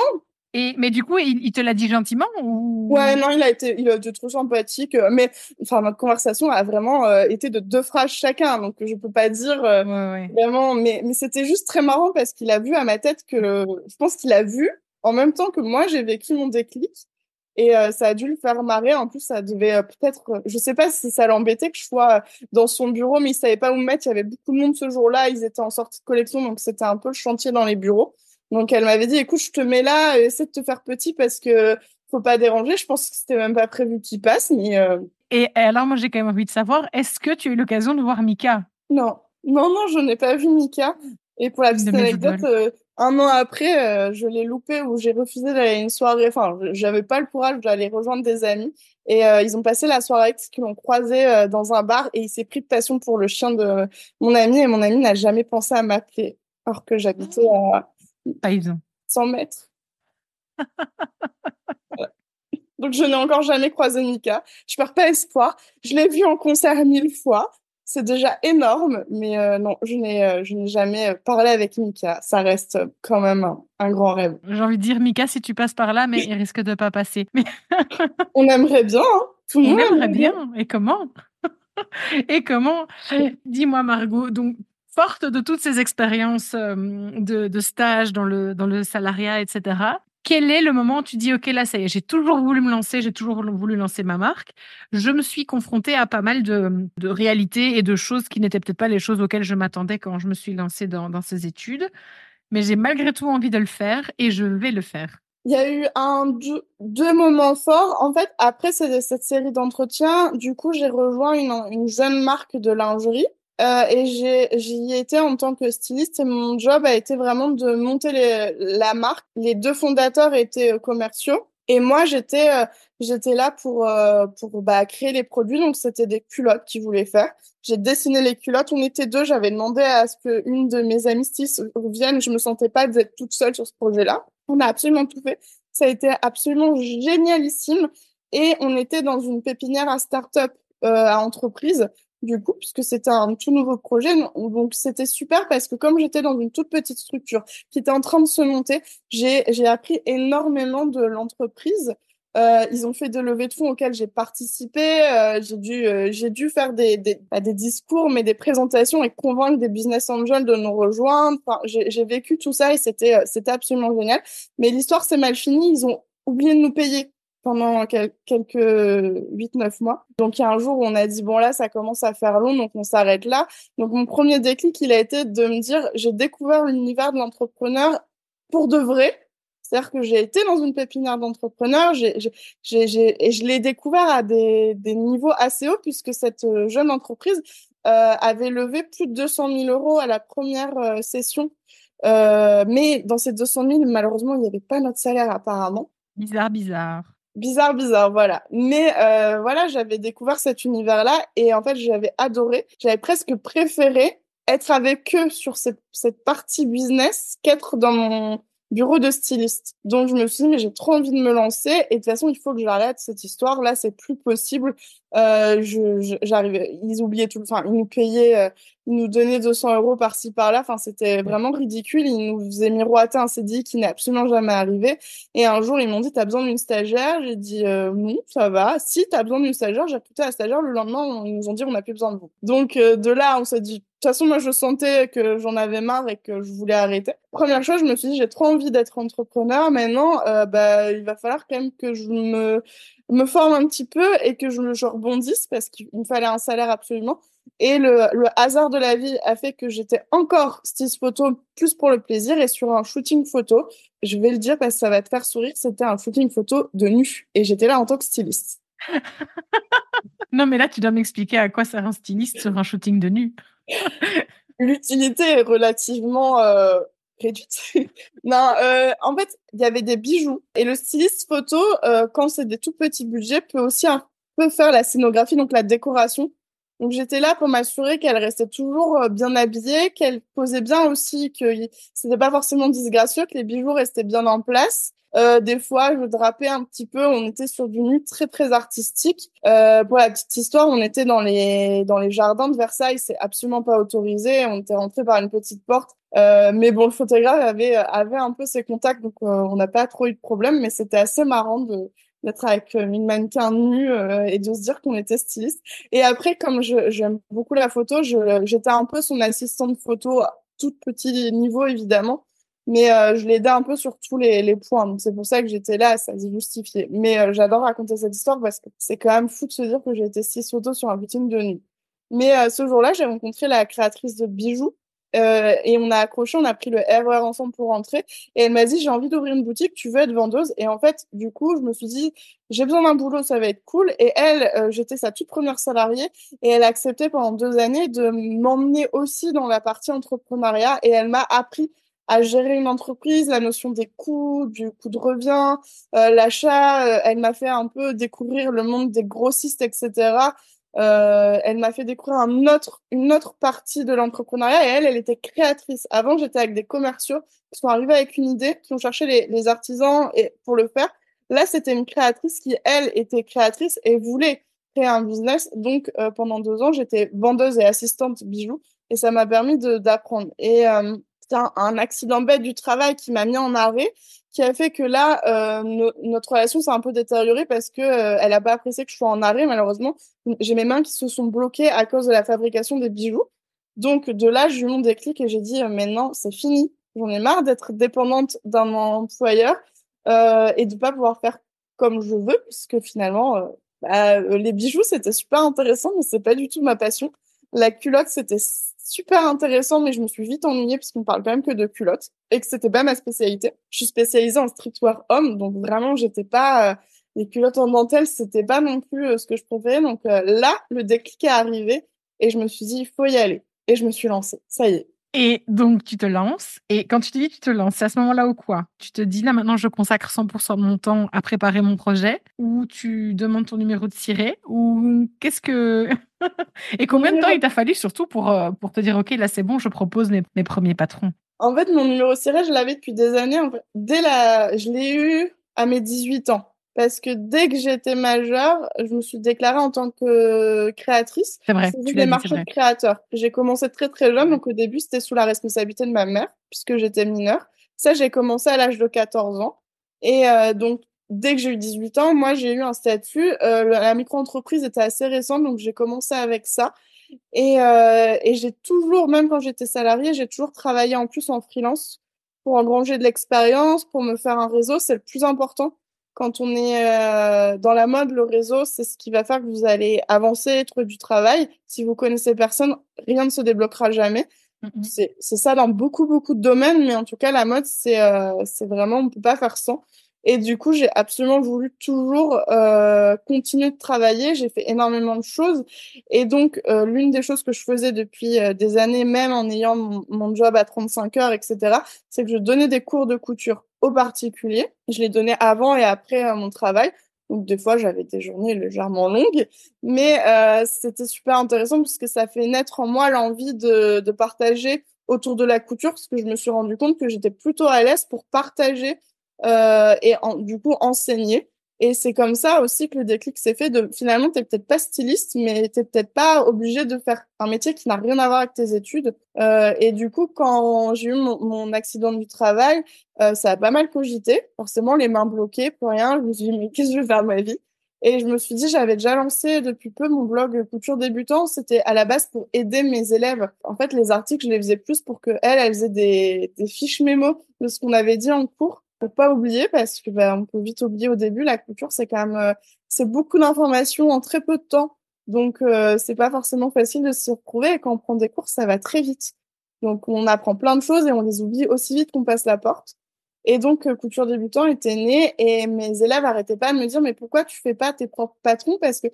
Et mais du coup, il, il te l'a dit gentiment ou? Ouais, non, il a été, il a été trop sympathique. Euh, mais enfin, notre conversation a vraiment euh, été de deux phrases chacun, donc je peux pas dire euh, ouais, ouais. vraiment. Mais mais c'était juste très marrant parce qu'il a vu à ma tête que je pense qu'il a vu en même temps que moi j'ai vécu mon déclic et euh, ça a dû le faire marrer. En plus, ça devait peut-être, je sais pas si ça l'embêtait que je sois dans son bureau, mais il savait pas où me mettre. Il y avait beaucoup de monde ce jour-là. Ils étaient en sortie de collection, donc c'était un peu le chantier dans les bureaux. Donc elle m'avait dit, écoute, je te mets là, essaie de te faire petit parce que faut pas déranger. Je pense que c'était même pas prévu qu'il passe, mais. Euh... Et alors, moi, j'ai quand même envie de savoir, est-ce que tu as eu l'occasion de voir Mika? Non, non, non, je n'ai pas vu Mika. Et pour la petite anecdote, euh, un an après, euh, je l'ai loupé où j'ai refusé d'aller à une soirée. Enfin, j'avais pas le courage d'aller rejoindre des amis. Et euh, ils ont passé la soirée parce qu'ils l'ont croisé euh, dans un bar et il s'est pris de passion pour le chien de mon ami. Et mon ami n'a jamais pensé à m'appeler alors que j'habitais à Pas évident. 100 mètres. voilà. (laughs) Donc je n'ai encore jamais croisé Mika. Je perds pas espoir. Je l'ai vu en concert mille fois c'est déjà énorme, mais euh, non, je n'ai, euh, je n'ai jamais parlé avec Mika. Ça reste quand même un, un grand rêve. J'ai envie de dire, Mika, si tu passes par là, mais il risque de pas passer. Mais... (laughs) On aimerait bien, hein Tout le monde aimerait bien. bien. Et comment? (laughs) Et comment? Dis-moi, Margot, donc, forte de toutes ces expériences euh, de, stage dans le, dans le salariat, etc., quel est le moment où tu dis, OK, là, ça y est, j'ai toujours voulu me lancer, j'ai toujours voulu lancer ma marque. Je me suis confrontée à pas mal de, de réalités et de choses qui n'étaient peut-être pas les choses auxquelles je m'attendais quand je me suis lancée dans, ces études. Mais j'ai malgré tout envie de le faire et je vais le faire. Il y a eu un deux, deux moments forts. En fait, après cette série d'entretiens, du coup, j'ai rejoint une, une jeune marque de lingerie. Euh, et j'y étais en tant que styliste et mon job a été vraiment de monter les, la marque. Les deux fondateurs étaient euh, commerciaux et moi j'étais euh, j'étais là pour euh, pour bah, créer les produits. Donc c'était des culottes qu'ils voulaient faire. J'ai dessiné les culottes. On était deux. J'avais demandé à ce que une de mes amies stylistes vienne. Je me sentais pas d'être toute seule sur ce projet-là. On a absolument tout fait. Ça a été absolument génialissime. Et on était dans une pépinière à start-up, euh, à entreprise du coup, puisque c'était un tout nouveau projet. Donc, c'était super parce que comme j'étais dans une toute petite structure qui était en train de se monter, j'ai, appris énormément de l'entreprise. Euh, ils ont fait des levées de fonds auxquelles j'ai participé. Euh, j'ai dû, euh, j'ai dû faire des, des, pas des discours, mais des présentations et convaincre des business angels de nous rejoindre. Enfin, j'ai, j'ai vécu tout ça et c'était, euh, c'était absolument génial. Mais l'histoire s'est mal finie. Ils ont oublié de nous payer pendant quelques 8-9 mois. Donc, il y a un jour où on a dit, bon, là, ça commence à faire long, donc on s'arrête là. Donc, mon premier déclic, il a été de me dire, j'ai découvert l'univers de l'entrepreneur pour de vrai. C'est-à-dire que j'ai été dans une pépinière d'entrepreneurs, et je l'ai découvert à des, des niveaux assez hauts puisque cette euh, jeune entreprise euh, avait levé plus de 200 000 euros à la première euh, session. Euh, mais dans ces 200 000, malheureusement, il n'y avait pas notre salaire apparemment. Bizarre, bizarre. Bizarre, bizarre, voilà. Mais euh, voilà, j'avais découvert cet univers-là et en fait, j'avais adoré. J'avais presque préféré être avec eux sur cette, cette partie business qu'être dans mon bureau de styliste. Donc je me suis dit mais j'ai trop envie de me lancer et de toute façon il faut que j'arrête cette histoire là c'est plus possible. Euh, je j'arrivais ils oubliaient tout enfin ils nous payaient euh, ils nous donnaient 200 euros par-ci par-là. Enfin c'était vraiment ridicule. Ils nous faisaient miroiter un CDI qui n'est absolument jamais arrivé. Et un jour ils m'ont dit t'as besoin d'une stagiaire? J'ai dit euh, non ça va. Si t'as besoin d'une stagiaire j'ai recruté la stagiaire. Le lendemain ils nous ont dit on n'a plus besoin de vous. Donc euh, de là on s'est dit de toute façon, moi, je sentais que j'en avais marre et que je voulais arrêter. Première chose, je me suis dit, j'ai trop envie d'être entrepreneur. Maintenant, euh, bah, il va falloir quand même que je me, me forme un petit peu et que je, je rebondisse parce qu'il me fallait un salaire absolument. Et le, le hasard de la vie a fait que j'étais encore styliste photo plus pour le plaisir et sur un shooting photo. Je vais le dire parce que ça va te faire sourire. C'était un shooting photo de nu et j'étais là en tant que styliste. (laughs) non, mais là, tu dois m'expliquer à quoi sert un styliste sur un shooting de nu. (laughs) L'utilité est relativement euh, réduite. (laughs) non, euh, en fait, il y avait des bijoux. Et le styliste photo, euh, quand c'est des tout petits budgets, peut aussi un peu faire la scénographie, donc la décoration. Donc j'étais là pour m'assurer qu'elle restait toujours euh, bien habillée, qu'elle posait bien aussi, que c'était pas forcément disgracieux, que les bijoux restaient bien en place. Euh, des fois, je drapais un petit peu. On était sur du nu très très artistique. Euh, pour la petite histoire, on était dans les dans les jardins de Versailles. C'est absolument pas autorisé. On était rentré par une petite porte. Euh, mais bon, le photographe avait avait un peu ses contacts, donc euh, on n'a pas trop eu de problème. Mais c'était assez marrant de d'être avec une mannequin nue euh, et de se dire qu'on était styliste. Et après, comme j'aime beaucoup la photo, j'étais un peu son assistante photo tout petit niveau évidemment mais euh, je l'aidais un peu sur tous les, les points. Donc c'est pour ça que j'étais là, ça s'est justifié. Mais euh, j'adore raconter cette histoire parce que c'est quand même fou de se dire que j'ai été six photos sur un boutique de nuit. Mais euh, ce jour-là, j'ai rencontré la créatrice de bijoux et on a accroché, on a pris le RER ensemble pour rentrer. Et elle m'a dit j'ai envie d'ouvrir une boutique, tu veux être vendeuse? Et en fait, du coup, je me suis dit j'ai besoin d'un boulot, ça va être cool. Et elle, j'étais sa toute première salariée et elle a accepté pendant deux années de m'emmener aussi dans la partie entrepreneuriat et elle m'a appris à gérer une entreprise, la notion des coûts, du coût de revient, euh, l'achat. Euh, elle m'a fait un peu découvrir le monde des grossistes, etc. Euh, elle m'a fait découvrir un autre, une autre partie de l'entrepreneuriat et elle, elle était créatrice. Avant, j'étais avec des commerciaux qui sont arrivés avec une idée, qui ont cherché les, les artisans et, pour le faire. Là, c'était une créatrice qui, elle, était créatrice et voulait créer un business. Donc, euh, pendant deux ans, j'étais vendeuse et assistante bijoux et ça m'a permis d'apprendre. Et c'était un, accident bête du travail qui m'a mis en arrêt, qui a fait que là, euh, notre relation s'est un peu détériorée parce que euh, elle pas apprécié que je sois en arrêt, malheureusement. J'ai mes mains qui se sont bloquées à cause de la fabrication des bijoux. Donc de là, j'ai eu mon déclic et j'ai dit, euh, maintenant, c'est fini. J'en ai marre d'être dépendante d'un employeur euh, et de pas pouvoir faire comme je veux, puisque finalement, euh, bah, les bijoux, c'était super intéressant, mais c'est pas du tout ma passion. La culotte, c'était super intéressant, mais je me suis vite ennuyée parce qu'on parle quand même que de culottes et que c'était pas ma spécialité. Je suis spécialisée en streetwear homme, donc vraiment, j'étais pas, euh, les culottes en dentelle, c'était pas non plus euh, ce que je préférais. Donc euh, là, le déclic est arrivé et je me suis dit, il faut y aller. Et je me suis lancée. Ça y est. Et donc, tu te lances. Et quand tu te dis tu te lances, c'est à ce moment-là ou quoi? Tu te dis, là, maintenant, je consacre 100% de mon temps à préparer mon projet? Ou tu demandes ton numéro de ciré? Ou qu'est-ce que... (laughs) Et combien de temps il t'a fallu surtout pour, euh, pour te dire, OK, là, c'est bon, je propose mes, mes premiers patrons? En fait, mon numéro de ciré, je l'avais depuis des années. Dès la... Je l'ai eu à mes 18 ans parce que dès que j'étais majeure, je me suis déclarée en tant que créatrice. C'est vrai. Tu des marchés de créateurs. J'ai commencé très très jeune, donc au début c'était sous la responsabilité de ma mère puisque j'étais mineure. Ça, j'ai commencé à l'âge de 14 ans. Et euh, donc dès que j'ai eu 18 ans, moi j'ai eu un statut. Euh, la micro-entreprise était assez récente, donc j'ai commencé avec ça. Et, euh, et j'ai toujours, même quand j'étais salariée, j'ai toujours travaillé en plus en freelance pour engranger de l'expérience, pour me faire un réseau. C'est le plus important quand on est euh, dans la mode, le réseau, c'est ce qui va faire que vous allez avancer, trouver du travail. Si vous connaissez personne, rien ne se débloquera jamais. C'est ça dans beaucoup, beaucoup de domaines, mais en tout cas, la mode, c'est euh, c'est vraiment, on peut pas faire sans. Et du coup, j'ai absolument voulu toujours euh, continuer de travailler. J'ai fait énormément de choses. Et donc, euh, l'une des choses que je faisais depuis euh, des années, même en ayant mon, job à 35 heures, etc., c'est que je donnais des cours de couture aux particuliers. Je les donnais avant et après euh, mon travail. Donc, des fois, j'avais des journées légèrement longues. Mais c'était super intéressant parce que ça fait naître en moi l'envie de, de partager autour de la couture parce que je me suis rendu compte que j'étais plutôt à l'aise pour partager euh, et en, du coup enseigner. Et c'est comme ça aussi que le déclic s'est fait de finalement, tu peut-être pas styliste, mais tu peut-être pas obligé de faire un métier qui n'a rien à voir avec tes études. Euh, et du coup, quand j'ai eu mon, mon, accident du travail, euh, ça a pas mal cogité. Forcément, les mains bloquées, pour rien. Je me suis dit, mais qu'est-ce que je vais faire de ma vie? Et je me suis dit, j'avais déjà lancé depuis peu mon blog Couture débutant. C'était à la base pour aider mes élèves. En fait, les articles, je les faisais plus pour que elles, elles aient des, des fiches mémo de ce qu'on avait dit en cours pas oublier parce que bah, on peut vite oublier au début la culture c'est quand même euh, c'est beaucoup d'informations en très peu de temps. Donc euh, c'est pas forcément facile de se retrouver. Et quand on prend des cours ça va très vite. Donc on apprend plein de choses et on les oublie aussi vite qu'on passe la porte. Et donc euh, couture débutant était née et mes élèves arrêtaient pas de me dire mais pourquoi tu fais pas tes propres patrons? Parce que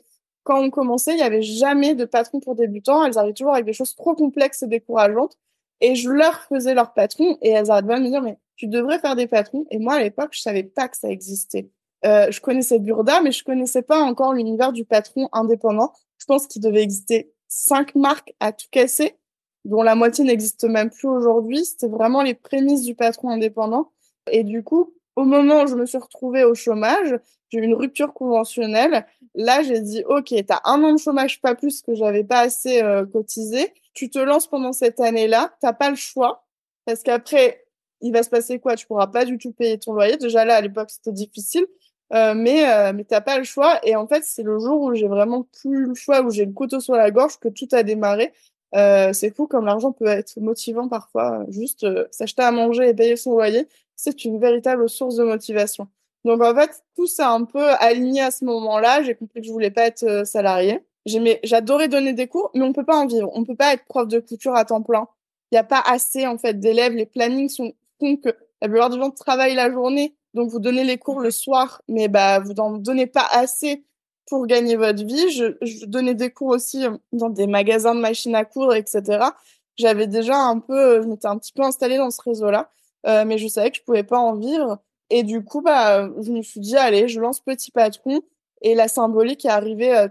quand on commençait il y avait jamais de patron pour débutants. Elles arrivaient toujours avec des choses trop complexes et décourageantes. Et je leur faisais leur patron et elles arrêtaient pas de me dire mais tu devrais faire des patrons. Et moi, à l'époque, je savais pas que ça existait. Euh, je connaissais Burda, mais je connaissais pas encore l'univers du patron indépendant. Je pense qu'il devait exister cinq marques à tout casser, dont la moitié n'existe même plus aujourd'hui. C'était vraiment les prémices du patron indépendant. Et du coup, au moment où je me suis retrouvée au chômage, j'ai eu une rupture conventionnelle. Là, j'ai dit, OK, tu as un an de chômage, pas plus que j'avais pas assez euh, cotisé. Tu te lances pendant cette année-là. T'as pas le choix. Parce qu'après, il va se passer quoi? Tu pourras pas du tout payer ton loyer. Déjà là, à l'époque, c'était difficile, euh, mais euh, mais t'as pas le choix. Et en fait, c'est le jour où j'ai vraiment plus le choix, où j'ai le couteau sur la gorge, que tout a démarré. Euh, c'est fou comme l'argent peut être motivant parfois. Juste euh, s'acheter à manger et payer son loyer, c'est une véritable source de motivation. Donc en fait, tout s'est un peu aligné à ce moment-là. J'ai compris que je voulais pas être euh, salarié. J'adorais donner des cours, mais on peut pas en vivre. On peut pas être prof de couture à temps plein. Il n'y a pas assez en fait d'élèves. Les plannings sont que la plupart des gens travaillent la journée, donc vous donnez les cours le soir, mais bah vous n'en donnez pas assez pour gagner votre vie. Je, je, donnais des cours aussi euh, dans des magasins de machines à coudre, etc. J'avais déjà un peu, je m'étais un petit peu installée dans ce réseau-là, euh, mais je savais que je pouvais pas en vivre. Et du coup, bah, je me suis dit, allez, je lance Petit Patron. Et la symbolique est arrivée euh,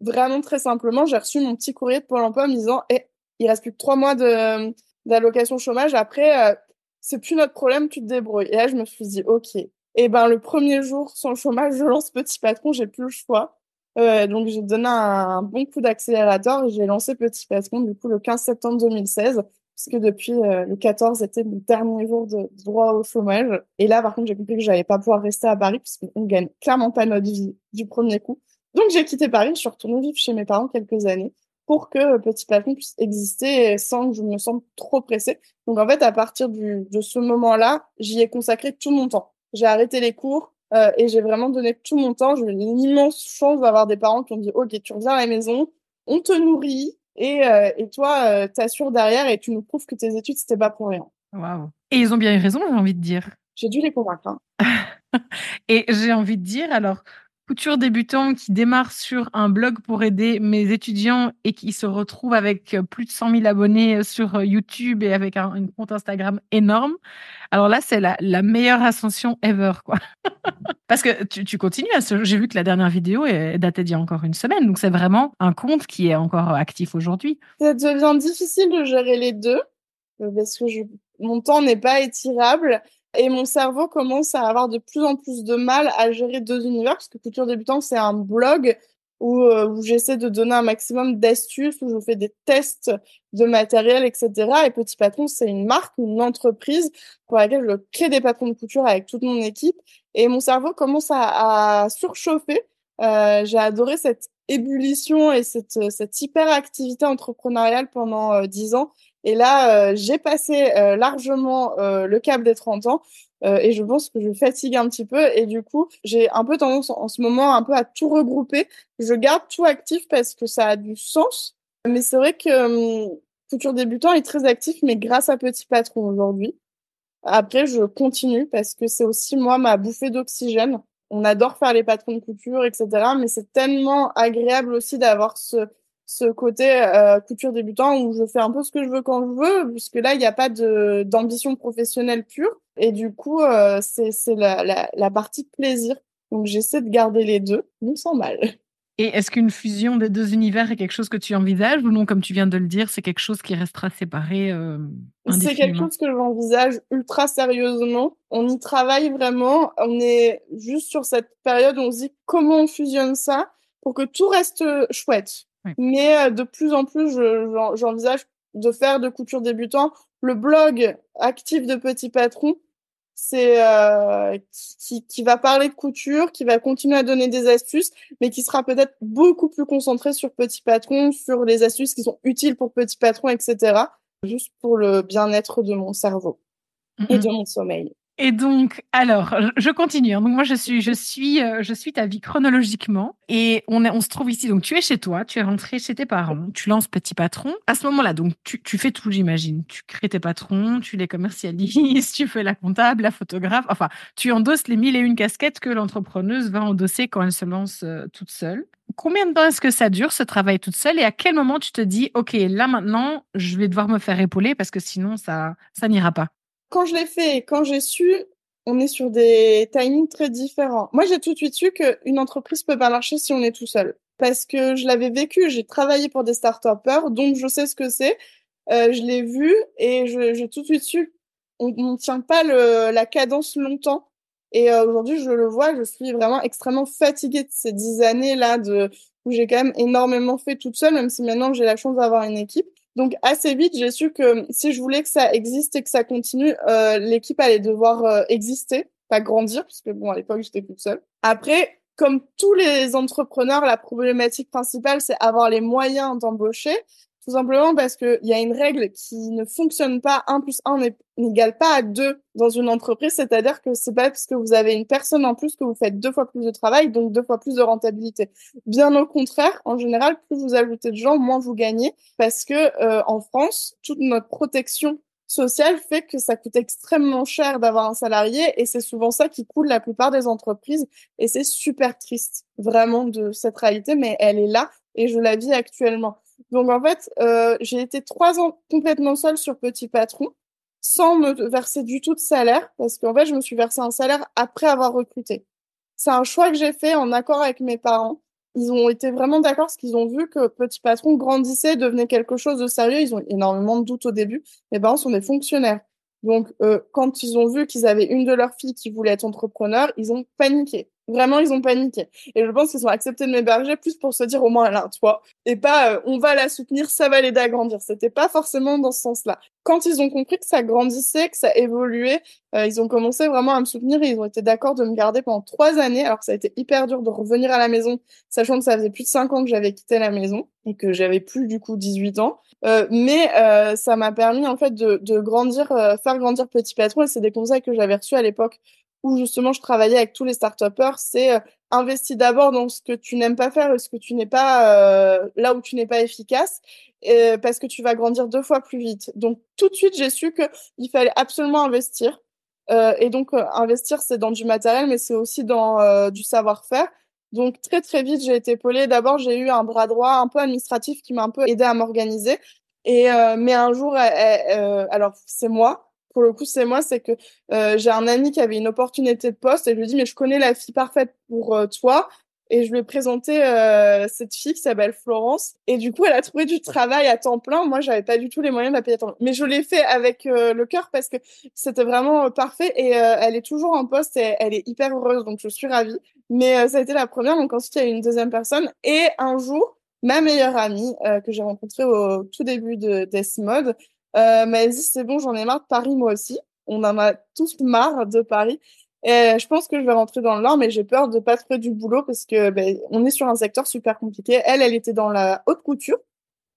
vraiment très simplement. J'ai reçu mon petit courrier de Pôle emploi me disant, eh, il reste plus que trois mois de d'allocation chômage. Après, c'est plus notre problème, tu te débrouilles. Et là, je me suis dit, OK. Et ben, le premier jour sans chômage, je lance Petit Patron, j'ai plus le choix. Euh, donc, j'ai donné un, bon coup d'accélérateur et j'ai lancé Petit Patron, du coup, le 15 septembre 2016, puisque depuis euh, le 14 était le dernier jour de, droit au chômage. Et là, par contre, j'ai compris que j'allais pas pouvoir rester à Paris, puisqu'on gagne clairement pas notre vie du premier coup. Donc, j'ai quitté Paris, je suis retournée vivre chez mes parents quelques années pour que Petit Patron puisse exister sans que je me sente trop pressée. Donc en fait, à partir du, de ce moment-là, j'y ai consacré tout mon temps. J'ai arrêté les cours euh, et j'ai vraiment donné tout mon temps. J'ai eu l'immense chance d'avoir des parents qui ont dit OK, tu reviens à la maison, on te nourrit, Et, et toi, t'assures derrière et tu nous prouves que tes études, c'était pas pour rien. Waouh. Et ils ont bien eu raison, j'ai envie de dire. J'ai dû les convaincre. Hein. (laughs) et j'ai envie de dire, alors, couture débutant qui démarre sur un blog pour aider mes étudiants et qui se retrouve avec euh, plus de 100 000 abonnés euh, sur euh, YouTube et avec un, compte Instagram énorme. Alors là, c'est la, meilleure ascension ever, quoi. (laughs) Parce que tu, continues à ce... J'ai vu que la dernière vidéo est datée d'il y a encore une semaine. Donc c'est vraiment un compte qui est encore actif aujourd'hui. Ça devient difficile de gérer les deux parce que mon temps n'est pas étirable et mon cerveau commence à avoir de plus en plus de mal à gérer deux univers parce que Couture Débutant, c'est un blog où, euh, où j'essaie de donner un maximum d'astuces, où je fais des tests de matériel, etc. Et Petit Patron, c'est une marque, une entreprise pour laquelle je crée des patrons de couture avec toute mon équipe. Et mon cerveau commence à, surchauffer. Euh, j'ai adoré cette ébullition et cette, cette hyperactivité entrepreneuriale pendant euh, dix ans. Et là, euh, j'ai passé euh, largement euh, le cap des 30 ans et je pense que je fatigue un petit peu. Et du coup, j'ai un peu tendance en, ce moment un peu à tout regrouper. Je garde tout actif parce que ça a du sens. Mais c'est vrai que hum, Futur Débutant est très actif, mais grâce à Petit Patron aujourd'hui. Après, je continue parce que c'est aussi moi ma bouffée d'oxygène. On adore faire les patrons de couture, etc. Mais c'est tellement agréable aussi d'avoir ce, ce côté euh, couture débutant où je fais un peu ce que je veux quand je veux, puisque là, il n'y a pas de d'ambition professionnelle pure. Et du coup, euh, c'est la, la, la partie plaisir. Donc, j'essaie de garder les deux, non sans mal. Et est-ce qu'une fusion des deux univers est quelque chose que tu envisages ou non, comme tu viens de le dire, c'est quelque chose qui restera séparé euh, C'est quelque chose que j'envisage ultra sérieusement. On y travaille vraiment. On est juste sur cette période où on se dit comment on fusionne ça pour que tout reste chouette. Mais euh, de plus en plus, j'envisage de faire de couture débutant le blog actif de Petit Patron. C'est euh, qui, qui va parler de couture, qui va continuer à donner des astuces, mais qui sera peut-être beaucoup plus concentré sur Petit Patron, sur les astuces qui sont utiles pour Petit Patron, etc. Juste pour le bien-être de mon cerveau et de mon sommeil. Et donc, alors, je continue. Hein. Donc moi, je suis, je suis, euh, je suis ta vie chronologiquement. Et on, est, on se trouve ici. Donc tu es chez toi, tu es rentré chez tes parents, tu lances petit patron. À ce moment-là, donc tu, tu fais tout, j'imagine. Tu crées tes patrons, tu les commercialises, (laughs) tu fais la comptable, la photographe. Enfin, tu endosses les mille et une casquettes que l'entrepreneuse va endosser quand elle se lance euh, toute seule. Combien de temps est-ce que ça dure ce travail toute seule? Et à quel moment tu te dis, ok, là maintenant, je vais devoir me faire épauler parce que sinon ça, ça n'ira pas? Quand je l'ai fait quand j'ai su, on est sur des timings très différents. Moi, j'ai tout de suite su qu'une entreprise peut pas marcher si on est tout seul. Parce que je l'avais vécu, j'ai travaillé pour des start-upers, donc je sais ce que c'est. Euh, je l'ai vu et j'ai tout de suite su on ne tient pas le, la cadence longtemps. Et euh, aujourd'hui, je le vois, je suis vraiment extrêmement fatiguée de ces dix années-là où j'ai quand même énormément fait toute seule, même si maintenant j'ai la chance d'avoir une équipe. Donc assez vite, j'ai su que si je voulais que ça existe et que ça continue, euh, l'équipe allait devoir euh, exister, pas grandir, puisque bon, à l'époque, j'étais toute seule. Après, comme tous les entrepreneurs, la problématique principale, c'est avoir les moyens d'embaucher. Tout simplement parce qu'il y a une règle qui ne fonctionne pas. 1 plus 1 n'égale pas à 2 dans une entreprise. C'est-à-dire que c'est pas parce que vous avez une personne en plus que vous faites deux fois plus de travail, donc deux fois plus de rentabilité. Bien au contraire, en général, plus vous ajoutez de gens, moins vous gagnez. Parce que euh, en France, toute notre protection sociale fait que ça coûte extrêmement cher d'avoir un salarié et c'est souvent ça qui coule la plupart des entreprises et c'est super triste vraiment de cette réalité mais elle est là et je la vis actuellement. Donc en fait, euh, j'ai été trois ans complètement seule sur Petit Patron, sans me verser du tout de salaire, parce qu'en fait, je me suis versé un salaire après avoir recruté. C'est un choix que j'ai fait en accord avec mes parents. Ils ont été vraiment d'accord parce qu'ils ont vu que Petit Patron grandissait, devenait quelque chose de sérieux. Ils ont énormément de doutes au début. Mes parents sont des fonctionnaires. Donc, euh, quand ils ont vu qu'ils avaient une de leurs filles qui voulait être entrepreneur, ils ont paniqué. Vraiment, ils ont paniqué. Et je pense qu'ils ont accepté de m'héberger plus pour se dire au moins elle a un toit. Et pas euh, on va la soutenir, ça va l'aider à grandir. C'était pas forcément dans ce sens-là. Quand ils ont compris que ça grandissait, que ça évoluait, euh, ils ont commencé vraiment à me soutenir et ils ont été d'accord de me garder pendant trois années. Alors que ça a été hyper dur de revenir à la maison, sachant que ça faisait plus de cinq ans que j'avais quitté la maison et que j'avais plus du coup 18 ans. Euh, mais euh, ça m'a permis en fait de, de grandir, faire grandir Petit Patron et c'est des conseils que j'avais reçus à l'époque où justement je travaillais avec tous les start c'est euh, investis d'abord dans ce que tu n'aimes pas faire et ce que tu n'es pas euh, là où tu n'es pas efficace parce que tu vas grandir deux fois plus vite. Donc tout de suite j'ai su que il fallait absolument investir et donc investir c'est dans du matériel mais c'est aussi dans du savoir-faire. Donc très très vite j'ai été épaulée. D'abord j'ai eu un bras droit un peu administratif qui m'a un peu aidé à m'organiser. Et mais un jour, alors c'est moi, pour le coup, c'est moi, c'est que euh, j'ai un ami qui avait une opportunité de poste et je lui dis mais je connais la fille parfaite pour euh, toi. Et je lui ai présenté euh, cette fille qui s'appelle Florence. Et du coup elle a trouvé du travail à temps plein. Moi, j'avais pas du tout les moyens de la payer à temps plein, mais je l'ai fait avec le cœur parce que c'était vraiment parfait. Et elle est toujours en poste et elle est hyper heureuse. Donc je suis ravie. Mais ça a été la première. Donc ensuite il y a eu une deuxième personne. Et un jour ma meilleure amie que j'ai rencontrée au tout début de Death Mode euh, mais dit c'est bon, j'en ai marre de Paris moi aussi. On en a tous marre de Paris. Et je pense que je vais rentrer dans le Nord, mais j'ai peur de pas trouver du boulot parce que ben, on est sur un secteur super compliqué. Elle, elle était dans la haute couture.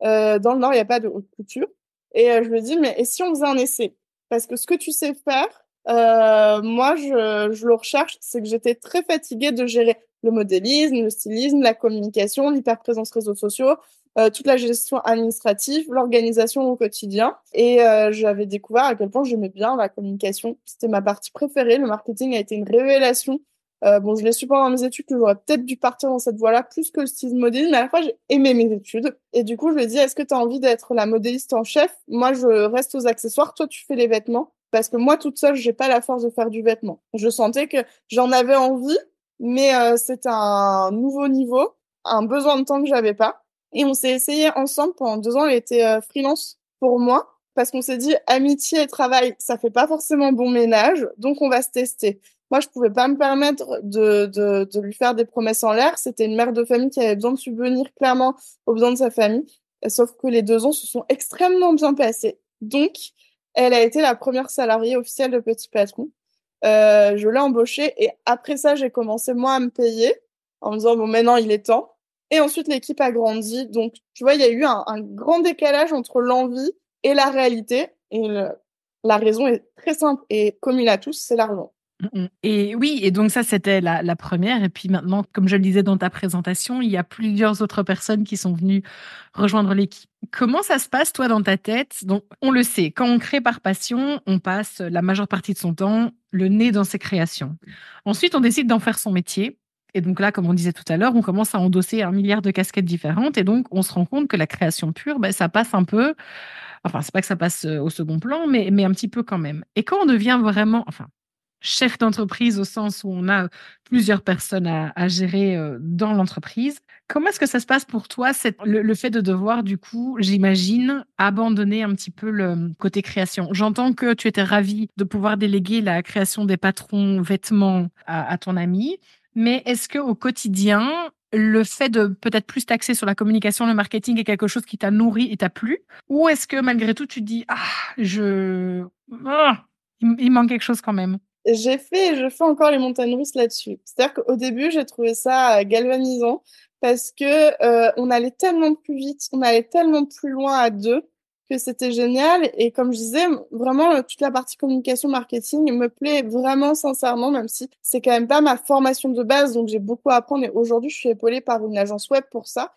Euh, dans le Nord, il n'y a pas de haute couture. Et euh, je me dis, mais et si on faisait un essai? Parce que ce que tu sais faire, euh, moi, je, je le recherche, c'est que j'étais très fatiguée de gérer le modélisme, le stylisme, la communication, l'hyperprésence réseaux sociaux, euh, toute la gestion administrative, l'organisation au quotidien. Et euh, j'avais découvert à quel point j'aimais bien la communication. C'était ma partie préférée. Le marketing a été une révélation. Euh, bon, je l'ai su pendant mes études que j'aurais peut-être dû partir dans cette voie-là plus que le style modélisme, mais à la fois j'ai aimé mes études. Et du coup, je lui ai dit, est-ce que tu as envie d'être la modéliste en chef? Moi, je reste aux accessoires, toi, tu fais les vêtements. Parce que moi, toute seule, j'ai pas la force de faire du vêtement. Je sentais que j'en avais envie, mais euh, c'est un nouveau niveau, un besoin de temps que j'avais pas. Et on s'est essayé ensemble pendant deux ans. Elle était euh, freelance pour moi parce qu'on s'est dit amitié et travail, ça fait pas forcément bon ménage, donc on va se tester. Moi, je pouvais pas me permettre de, de, de lui faire des promesses en l'air. C'était une mère de famille qui avait besoin de subvenir clairement aux besoins de sa famille. Sauf que les deux ans se sont extrêmement bien passés. Donc, elle a été la première salariée officielle de Petit Patron. Euh, je l'ai embauchée et après ça, j'ai commencé moi à me payer en me disant bon maintenant il est temps. Et ensuite, l'équipe a grandi. Donc, tu vois, il y a eu un, grand décalage entre l'envie et la réalité. Et la raison est très simple et commune à tous, c'est l'argent. Mmh et oui, et donc ça, c'était la, première. Et puis maintenant, comme je le disais dans ta présentation, il y a plusieurs autres personnes qui sont venues rejoindre l'équipe. Comment ça se passe, toi, dans ta tête? Donc, on le sait, quand on crée par passion, on passe la majeure partie de son temps le nez dans ses créations. Ensuite, on décide d'en faire son métier. Et donc là, comme on disait tout à l'heure, on commence à endosser un milliard de casquettes différentes. Et donc, on se rend compte que la création pure, ben, ça passe un peu. Enfin, c'est pas que ça passe euh, au second plan, mais, mais un petit peu quand même. Et quand on devient vraiment, enfin, chef d'entreprise au sens où on a plusieurs personnes à, gérer euh, dans l'entreprise, comment est-ce que ça se passe pour toi, le, fait de devoir, du coup, j'imagine, abandonner un petit peu le côté création? J'entends que tu étais ravi de pouvoir déléguer la création des patrons vêtements à ton ami. Mais est-ce que au quotidien, le fait de peut-être plus t'axer sur la communication, le marketing est quelque chose qui t'a nourri et t'a plu? Ou est-ce que malgré tout, tu te dis, ah, je. Ah, il, manque quelque chose quand même J'ai fait et je fais encore les montagnes russes là-dessus. C'est-à-dire qu'au début, j'ai trouvé ça euh, galvanisant parce que euh, on allait tellement plus vite, on allait tellement plus loin à deux que c'était génial. Et comme je disais, vraiment, euh, toute la partie communication marketing me plaît vraiment sincèrement, même si c'est quand même pas ma formation de base, donc j'ai beaucoup à apprendre. Et aujourd'hui, je suis épaulée par une agence web pour ça.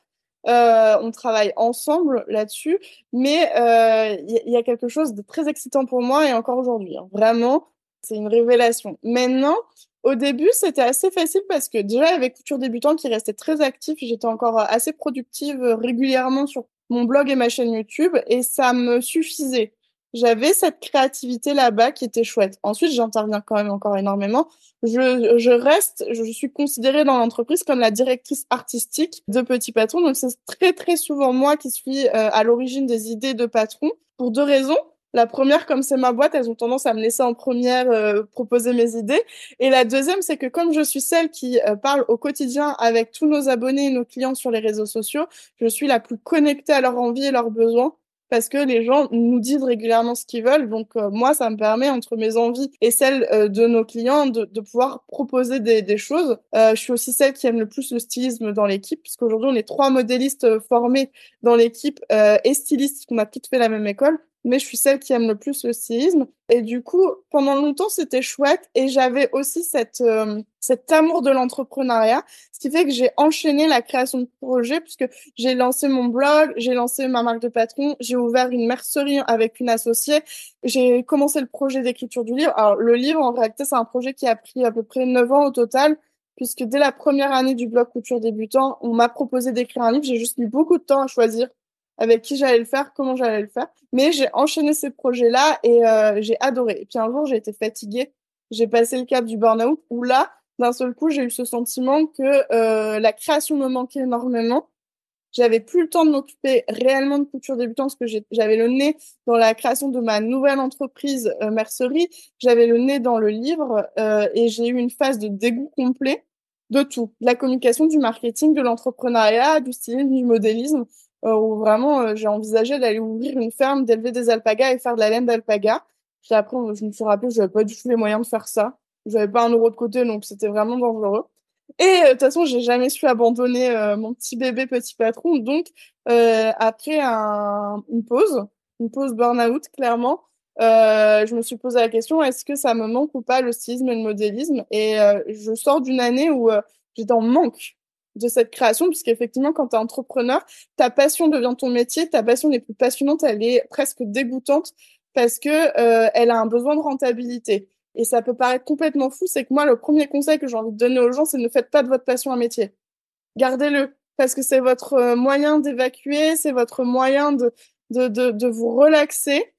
Euh, on travaille ensemble là-dessus, mais il euh, y, a quelque chose de très excitant pour moi et encore aujourd'hui. Hein. Vraiment, c'est une révélation. Maintenant, au début, c'était assez facile parce que déjà, avec Couture Débutant qui restait très actif, j'étais encore assez productive régulièrement sur mon blog et ma chaîne YouTube et ça me suffisait. J'avais cette créativité là-bas qui était chouette. Ensuite, j'interviens quand même encore énormément. Je, je reste, je suis considérée dans l'entreprise comme la directrice artistique de Petit Patron. Donc, c'est très, très souvent moi qui suis euh, à l'origine des idées de patron pour deux raisons. La première, comme c'est ma boîte, elles ont tendance à me laisser en première euh, proposer mes idées. Et la deuxième, c'est que comme je suis celle qui euh, parle au quotidien avec tous nos abonnés et nos clients sur les réseaux sociaux, je suis la plus connectée à leurs envies et leurs besoins parce que les gens nous disent régulièrement ce qu'ils veulent. Donc euh, moi, ça me permet, entre mes envies et celles de nos clients, de, pouvoir proposer des, des choses. je suis aussi celle qui aime le plus le stylisme dans l'équipe, puisqu'aujourd'hui, on est trois modélistes formés dans l'équipe et stylistes, qu'on a toutes fait la même école. Mais je suis celle qui aime le plus le stylisme. Et du coup, pendant longtemps, c'était chouette. Et j'avais aussi cette, euh, cet amour de l'entrepreneuriat, ce qui fait que j'ai enchaîné la création de projets, puisque j'ai lancé mon blog, j'ai lancé ma marque de patron, j'ai ouvert une mercerie avec une associée, j'ai commencé le projet d'écriture du livre. Alors, le livre, en réalité, c'est un projet qui a pris à peu près 9 ans au total, puisque dès la première année du blog Couture Débutant, on m'a proposé d'écrire un livre. J'ai juste mis beaucoup de temps à choisir avec qui j'allais le faire, comment j'allais le faire. Mais j'ai enchaîné ces projets-là et euh, j'ai adoré. Et puis un jour, j'ai été fatiguée. J'ai passé le cap du burn-out où là, d'un seul coup, j'ai eu ce sentiment que euh, la création me manquait énormément. J'avais plus le temps de m'occuper réellement de couture débutante parce que j'avais le nez dans la création de ma nouvelle entreprise euh, mercerie. J'avais le nez dans le livre et j'ai eu une phase de dégoût complet de tout. De la communication, du marketing, de l'entrepreneuriat, du stylisme, du modélisme. Euh, où vraiment euh, j'ai envisagé d'aller ouvrir une ferme, d'élever des alpagas et faire de la laine d'alpaga. Puis après, je me suis rappelé que j'avais pas du tout les moyens de faire ça. J'avais pas un euro de côté, donc c'était vraiment dangereux. Et euh, de toute façon, j'ai jamais su abandonner mon petit bébé petit patron. Donc, après un, une pause, une pause burn-out, clairement, je me suis posé la question est-ce que ça me manque ou pas le stylisme et le modélisme? Et je sors d'une année où j'étais en manque de cette création, puisqu'effectivement, quand tu es entrepreneur, ta passion devient ton métier, ta passion n'est plus passionnante, elle est presque dégoûtante parce que euh, elle a un besoin de rentabilité. Et ça peut paraître complètement fou, c'est que moi, le premier conseil que j'ai envie de donner aux gens, c'est ne faites pas de votre passion un métier. Gardez-le, parce que c'est votre euh, moyen d'évacuer, c'est votre moyen de, de, de, de vous relaxer.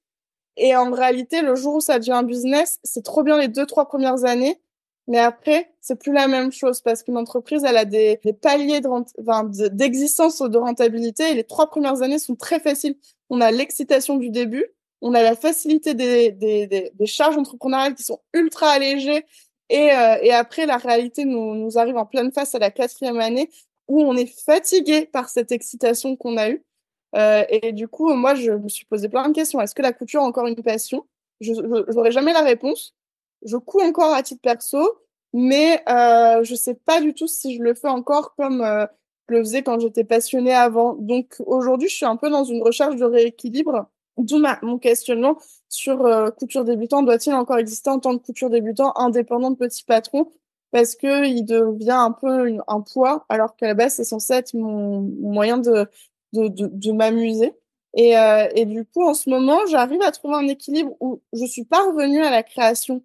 Et en réalité, le jour où ça devient un business, c'est trop bien les deux, trois premières années. Mais après, c'est plus la même chose parce qu'une entreprise, elle a des, des paliers d'existence de, de rentabilité et les trois premières années sont très faciles. On a l'excitation du début, on a la facilité des, des, des, charges entrepreneuriales qui sont ultra allégées et, euh, et après, la réalité nous, nous arrive en pleine face à la quatrième année où on est fatigué par cette excitation qu'on a eue. Euh, et du coup, moi, je me suis posé plein de questions. Est-ce que la couture est encore une passion? Je n'aurai jamais la réponse je couds encore à titre perso, mais euh, je sais pas du tout si je le fais encore comme euh, je le faisais quand j'étais passionnée avant. Donc aujourd'hui, je suis un peu dans une recherche de rééquilibre, d'où mon questionnement sur euh, couture débutant. Doit-il encore exister en tant que couture débutant indépendant de petit patron? Parce que il devient un peu un poids, alors qu'à la base, c'est censé être mon, moyen de, de, de, de m'amuser. Et, euh, et du coup, en ce moment, j'arrive à trouver un équilibre où je suis pas revenue à la création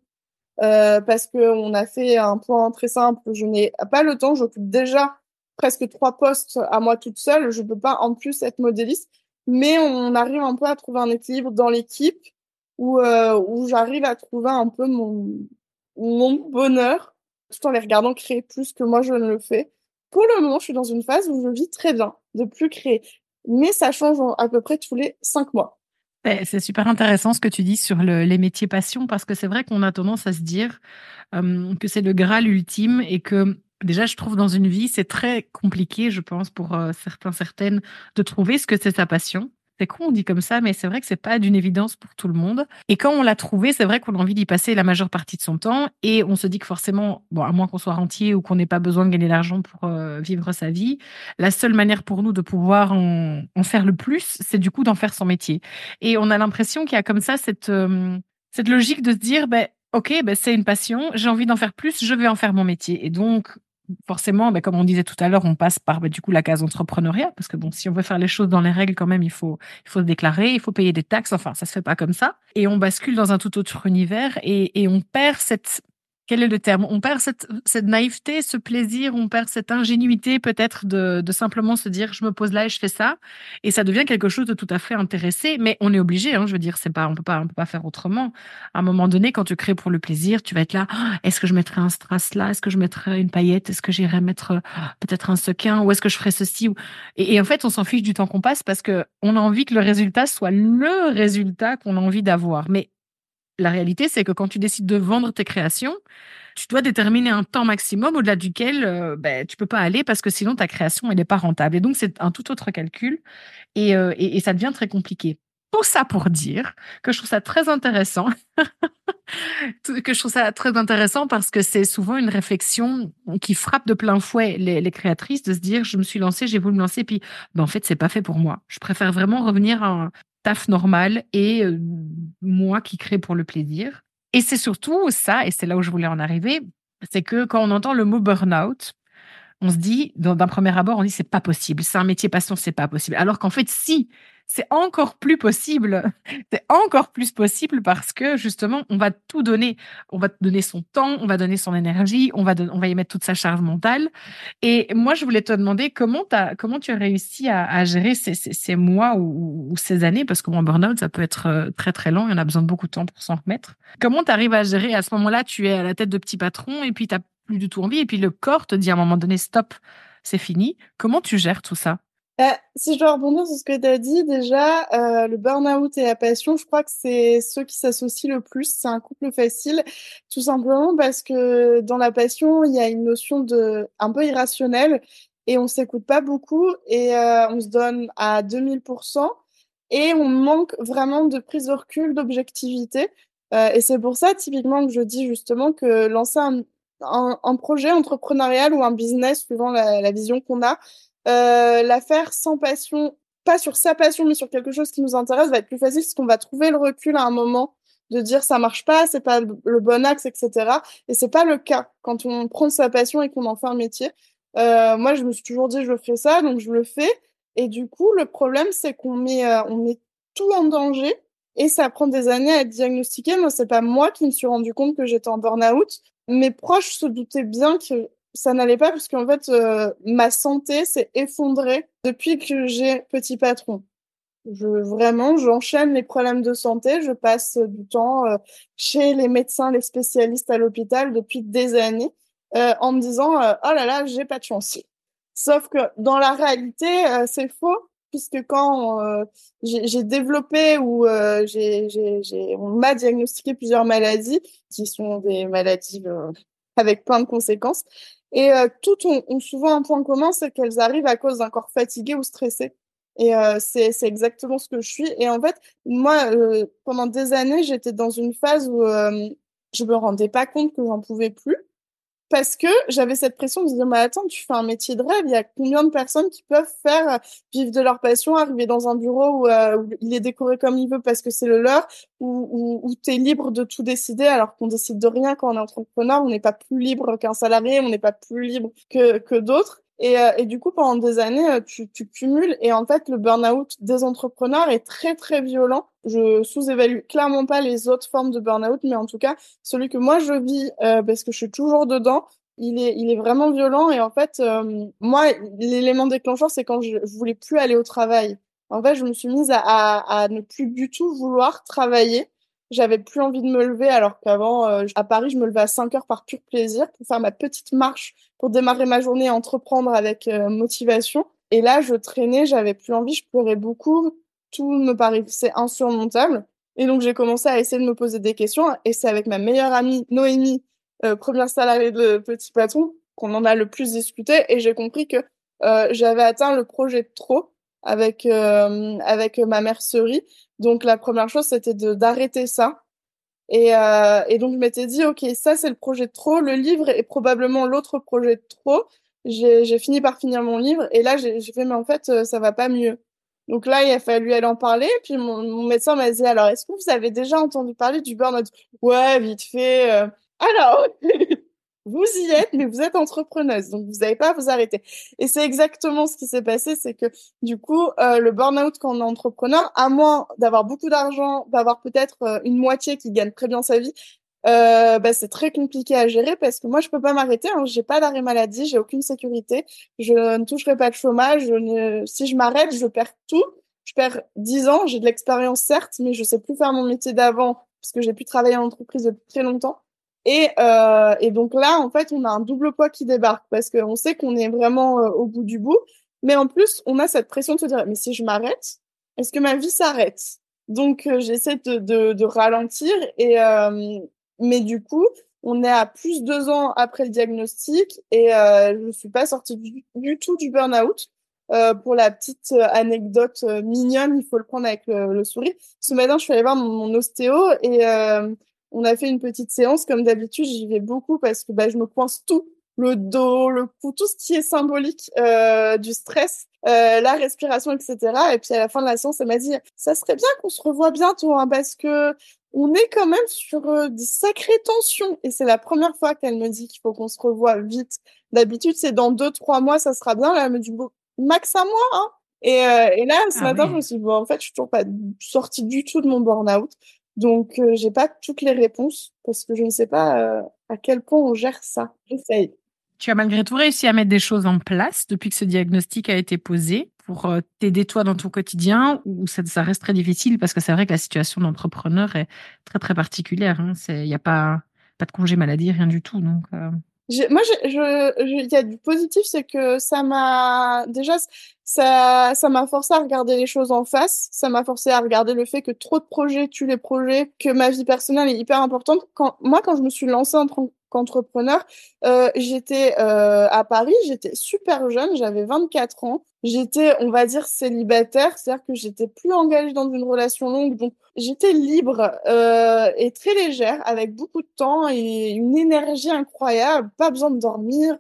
euh, parce que on a fait un point très simple. Je n'ai pas le temps. J'occupe déjà presque trois postes à moi toute seule. Je peux pas en plus être modéliste, mais on arrive un peu à trouver un équilibre dans l'équipe où euh, où j'arrive à trouver un peu mon mon bonheur tout en les regardant créer plus que moi je ne le fais. Pour le moment, je suis dans une phase où je vis très bien de plus créer, mais ça change à peu près tous les cinq mois. C'est super intéressant ce que tu dis sur le, les métiers passion, parce que c'est vrai qu'on a tendance à se dire que c'est le Graal ultime et que déjà, je trouve dans une vie, c'est très compliqué, je pense, pour certains, certaines, de trouver ce que c'est sa passion. C'est con, on dit comme ça, mais c'est vrai que c'est pas d'une évidence pour tout le monde. Et quand on l'a trouvé, c'est vrai qu'on a envie d'y passer la majeure partie de son temps. Et on se dit que forcément, à moins qu'on soit rentier ou qu'on n'ait pas besoin de gagner de l'argent pour euh, vivre sa vie, la seule manière pour nous de pouvoir en, en faire le plus, c'est du coup d'en faire son métier. Et on a l'impression qu'il y a comme ça cette, euh, cette logique de se dire, ben, OK, ben, c'est une passion, j'ai envie d'en faire plus, je vais en faire mon métier. Et donc, forcément, ben, comme on disait tout à l'heure, on passe par ben, du coup la case entrepreneuriat parce que bon, si on veut faire les choses dans les règles, quand même, il faut il faut déclarer, il faut payer des taxes. Enfin, ça se fait pas comme ça. Et on bascule dans un tout autre univers et, et on perd cette quel est le terme? On perd cette, cette, naïveté, ce plaisir, on perd cette ingénuité peut-être de, de, simplement se dire je me pose là et je fais ça, et ça devient quelque chose de tout à fait intéressé. Mais on est obligé, hein, je veux dire, c'est pas, on peut pas, on peut pas faire autrement. À un moment donné, quand tu crées pour le plaisir, tu vas être là. Ah, est-ce que je mettrai un strass là? Est-ce que je mettrai une paillette? Est-ce que j'irai mettre ah, peut-être un sequin? Ou est-ce que je ferai ceci? Et, et en fait, on s'en fiche du temps qu'on passe parce que on a envie que le résultat soit le résultat qu'on a envie d'avoir. Mais la réalité, c'est que quand tu décides de vendre tes créations, tu dois déterminer un temps maximum au-delà duquel euh, ben, tu peux pas aller parce que sinon ta création elle n'est pas rentable. Et donc c'est un tout autre calcul et, euh, et, et, ça devient très compliqué. Tout ça pour dire que je trouve ça très intéressant, (laughs) que je trouve ça très intéressant parce que c'est souvent une réflexion qui frappe de plein fouet les, créatrices de se dire je me suis lancée, j'ai voulu me lancer, puis ben, en fait c'est pas fait pour moi. Je préfère vraiment revenir à, taf normal et moi qui crée pour le plaisir. Et c'est surtout ça, et c'est là où je voulais en arriver, c'est que quand on entend le mot burn-out, on se dit, d'un premier abord, on dit c'est pas possible, c'est un métier passion, c'est pas possible. Alors qu'en fait, si, c'est encore plus possible. C'est encore plus possible parce que justement, on va tout donner. On va donner son temps, on va donner son énergie, on va, on va y mettre toute sa charge mentale. Et moi, je voulais te demander comment, comment tu as réussi à, gérer ces, ces, mois ou, ces années, parce que mon burn-out, ça peut être euh, très très long et on a besoin de beaucoup de temps pour s'en remettre. Comment tu arrives à gérer à ce moment-là? Tu es à la tête de petit patron et puis tu n'as plus du tout envie et puis le corps te dit à un moment donné stop, c'est fini. Comment tu gères tout ça? Bah, si je dois rebondir sur ce que tu as dit, déjà, euh, le burn-out et la passion, je crois que c'est ceux qui s'associent le plus. C'est un couple facile, tout simplement parce que dans la passion, il y a une notion de un peu irrationnelle et on s'écoute pas beaucoup et euh, on se donne à 2000% et on manque vraiment de prise de recul, d'objectivité. Euh, et c'est pour ça, typiquement, que je dis justement que lancer un, projet entrepreneurial ou un business, suivant la, vision qu'on a, euh, la faire sans passion, pas sur sa passion, mais sur quelque chose qui nous intéresse, va être plus facile parce qu'on va trouver le recul à un moment de dire ça marche pas, c'est pas le bon axe, etc. Et c'est pas le cas quand on prend sa passion et qu'on en fait un métier. Euh, moi, je me suis toujours dit je ferai ça, donc je le fais. Et du coup, le problème, c'est qu'on met, euh, on met tout en danger et ça prend des années à être diagnostiqué. Moi, c'est pas moi qui me suis rendu compte que j'étais en burn-out. Mes proches se doutaient bien que ça n'allait pas parce qu'en fait, euh, ma santé s'est effondrée depuis que j'ai petit patron. Je, vraiment, j'enchaîne les problèmes de santé. Je passe du temps euh, chez les médecins, les spécialistes à l'hôpital depuis des années euh, en me disant oh là là, j'ai pas de chance. Sauf que dans la réalité, c'est faux puisque quand j'ai développé ou j'ai, on m'a diagnostiqué plusieurs maladies qui sont des maladies avec plein de conséquences. Et euh, toutes ont, souvent un point commun, c'est qu'elles arrivent à cause d'un corps fatigué ou stressé. Et euh, c'est exactement ce que je suis. Et en fait, moi, euh, pendant des années, j'étais dans une phase où je me rendais pas compte que j'en pouvais plus parce que j'avais cette pression de dire mais attends tu fais un métier de rêve il y a combien de personnes qui peuvent faire euh, vivre de leur passion arriver dans un bureau euh, où, il est décoré comme il veut parce que c'est le leur où, où, où tu es libre de tout décider alors qu'on décide de rien quand on est entrepreneur on n'est pas plus libre qu'un salarié on n'est pas plus libre que, que d'autres et, euh, et, du coup, pendant des années, euh, tu, tu cumules. Et en fait, le burn-out des entrepreneurs est très, très violent. Je sous-évalue clairement pas les autres formes de burn-out, mais en tout cas, celui que moi je vis, euh, parce que je suis toujours dedans, il est, il est vraiment violent. Et en fait, moi, l'élément déclencheur, c'est quand je, je voulais plus aller au travail. En fait, je me suis mise à, à, à ne plus du tout vouloir travailler j'avais plus envie de me lever alors qu'avant, euh, à Paris, je me levais à 5 heures par pur plaisir pour faire ma petite marche, pour démarrer ma journée et entreprendre avec euh, motivation. Et là, je traînais, j'avais plus envie, je pleurais beaucoup, tout me paraissait insurmontable. Et donc, j'ai commencé à essayer de me poser des questions. Et c'est avec ma meilleure amie, Noémie, euh, première salariée de Petit Patron, qu'on en a le plus discuté. Et j'ai compris que euh, j'avais atteint le projet de trop avec euh, avec ma mercerie. Donc la première chose c'était d'arrêter ça. Et, euh, et donc je m'étais dit ok ça c'est le projet de trop, le livre est probablement l'autre projet de trop. J'ai fini par finir mon livre et là j'ai fait mais en fait euh, ça va pas mieux. Donc là il a fallu aller en parler. Puis mon, mon médecin m'a dit alors est-ce que vous avez déjà entendu parler du burn-out? Ouais vite fait. Euh. Alors (laughs) vous y êtes, mais vous êtes entrepreneuse, donc vous n'avez pas à vous arrêter. Et c'est exactement ce qui s'est passé, c'est que du coup, euh, le burn-out quand on est entrepreneur, à moins d'avoir beaucoup d'argent, d'avoir peut-être euh, une moitié qui gagne très bien sa vie, euh, bah, c'est très compliqué à gérer parce que moi, je peux pas m'arrêter. Hein, j'ai pas d'arrêt maladie, j'ai aucune sécurité, je ne toucherai pas de chômage. Si je m'arrête, je perds tout. Je perds 10 ans, j'ai de l'expérience certes, mais je sais plus faire mon métier d'avant parce que j'ai pu travailler en entreprise depuis très longtemps. Et, euh, et donc là, en fait, on a un double poids qui débarque parce qu'on sait qu'on est vraiment euh, au bout du bout. Mais en plus, on a cette pression de se dire, mais si je m'arrête, est-ce que ma vie s'arrête? Donc, euh, j'essaie de, de, de, ralentir. Et, euh, mais du coup, on est à plus de deux ans après le diagnostic et euh, je suis pas sortie du, tout du burn-out. Euh, pour la petite anecdote mignonne, il faut le prendre avec le, sourire. Ce matin, je suis allée voir mon, mon ostéo et on a fait une petite séance comme d'habitude. J'y vais beaucoup parce que bah, je me coince tout le dos, le cou, tout ce qui est symbolique euh, du stress, euh, la respiration, etc. Et puis à la fin de la séance, elle m'a dit, ça serait bien qu'on se revoie bientôt, hein, parce que on est quand même sur euh, des sacrées tensions. Et c'est la première fois qu'elle me dit qu'il faut qu'on se revoie vite. D'habitude, c'est dans deux, trois mois, ça sera bien. Là, elle me dit, max un mois, hein. Et, euh, et là, ce ah matin, je me suis dit, bon, en fait, je suis toujours pas sortie du tout de mon burn-out. Donc, euh, j'ai pas toutes les réponses parce que je ne sais pas à quel point on gère ça. J'essaye. Tu as malgré tout réussi à mettre des choses en place depuis que ce diagnostic a été posé pour euh, t'aider toi dans ton quotidien ou ça, ça reste très difficile parce que c'est vrai que la situation d'entrepreneur est très très particulière. Hein. Il n'y a pas, pas de congé maladie, rien du tout. Donc, euh. moi, il je, y a du positif, c'est que ça m'a déjà ça ça m'a forcé à regarder les choses en face. Ça m'a forcé à regarder le fait que trop de projets tuent les projets, que ma vie personnelle est hyper importante. Moi, quand je me suis lancée en, qu'entrepreneur. Euh, j'étais euh, à Paris, j'étais super jeune, j'avais 24 ans. J'étais, on va dire, célibataire, c'est-à-dire que j'étais plus engagée dans une relation longue, donc j'étais libre euh, et très légère, avec beaucoup de temps et une énergie incroyable, pas besoin de dormir.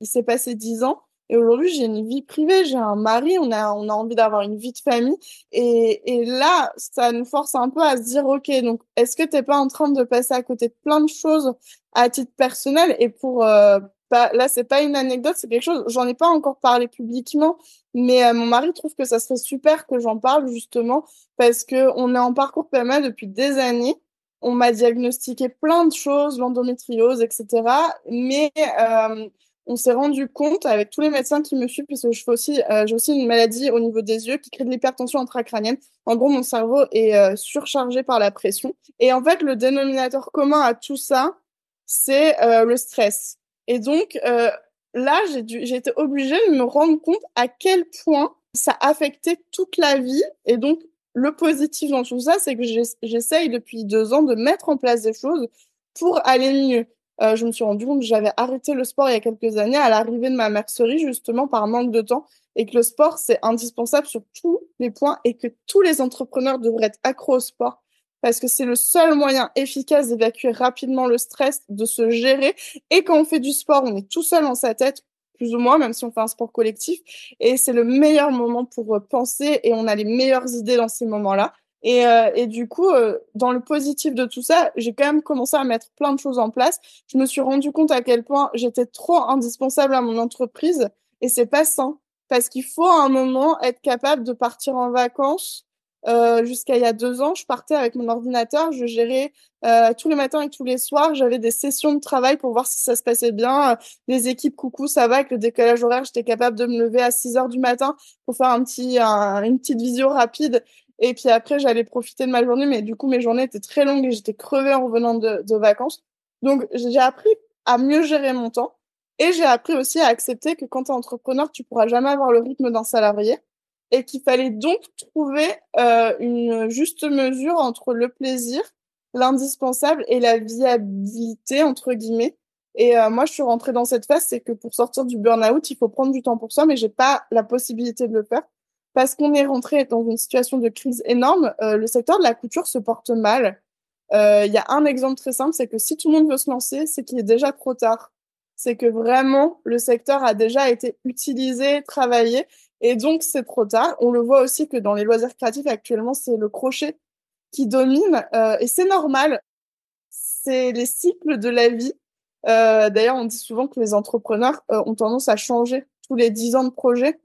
Il s'est passé 10 ans. Et aujourd'hui, j'ai une vie privée, j'ai un mari, on a, on a envie d'avoir une vie de famille. Et, et là, ça nous force un peu à se dire, OK, donc, est-ce que t'es pas en train de passer à côté de plein de choses à titre personnel? Et pour, euh, pas, là, c'est pas une anecdote, c'est quelque chose, j'en ai pas encore parlé publiquement, mais euh, mon mari trouve que ça serait super que j'en parle justement parce que on est en parcours PMA depuis des années. On m'a diagnostiqué plein de choses, l'endométriose, etc. Mais euh, on s'est rendu compte avec tous les médecins qui me suivent, puisque je fais aussi, euh, j'ai aussi une maladie au niveau des yeux qui crée de l'hypertension intracrânienne. En gros, mon cerveau est euh, surchargé par la pression. Et en fait, le dénominateur commun à tout ça, c'est euh, le stress. Et donc, là, j'ai dû, j'ai été obligée de me rendre compte à quel point ça affectait toute la vie. Et donc, le positif dans tout ça, c'est que j'essaye depuis deux ans de mettre en place des choses pour aller mieux. Euh, je me suis rendu compte que j'avais arrêté le sport il y a quelques années à l'arrivée de ma mercerie, justement par manque de temps, et que le sport, c'est indispensable sur tous les points et que tous les entrepreneurs devraient être accros au sport parce que c'est le seul moyen efficace d'évacuer rapidement le stress, de se gérer. Et quand on fait du sport, on est tout seul dans sa tête, plus ou moins, même si on fait un sport collectif. Et c'est le meilleur moment pour euh, penser et on a les meilleures idées dans ces moments-là. Et, euh, et du coup, euh, dans le positif de tout ça, j'ai quand même commencé à mettre plein de choses en place. Je me suis rendu compte à quel point j'étais trop indispensable à mon entreprise et c'est pas sain parce qu'il faut à un moment être capable de partir en vacances. Euh, Jusqu'à il y a deux ans, je partais avec mon ordinateur, je gérais euh, tous les matins et tous les soirs. J'avais des sessions de travail pour voir si ça se passait bien. Les équipes, coucou, ça va avec le décalage horaire. J'étais capable de me lever à 6 heures du matin pour faire un petit, une petite visio rapide et puis après, j'allais profiter de ma journée, mais du coup, mes journées étaient très longues et j'étais crevée en revenant de, vacances. Donc, j'ai appris à mieux gérer mon temps. Et j'ai appris aussi à accepter que quand tu es entrepreneur, tu pourras jamais avoir le rythme d'un salarié. Et qu'il fallait donc trouver euh, une juste mesure entre le plaisir, l'indispensable et la viabilité, entre guillemets. Et euh, moi, je suis rentrée dans cette phase, c'est que pour sortir du burn-out, il faut prendre du temps pour soi, mais j'ai pas la possibilité de le faire parce qu'on est rentré dans une situation de crise énorme, euh, le secteur de la couture se porte mal. Euh, il y a un exemple très simple, c'est que si tout le monde veut se lancer, c'est qu'il est déjà trop tard. C'est que vraiment, le secteur a déjà été utilisé, travaillé, et donc c'est trop tard. On le voit aussi que dans les loisirs créatifs actuellement, c'est le crochet qui domine, euh, et c'est normal. C'est les cycles de la vie. D'ailleurs, on dit souvent que les entrepreneurs ont tendance à changer tous les dix ans de projet.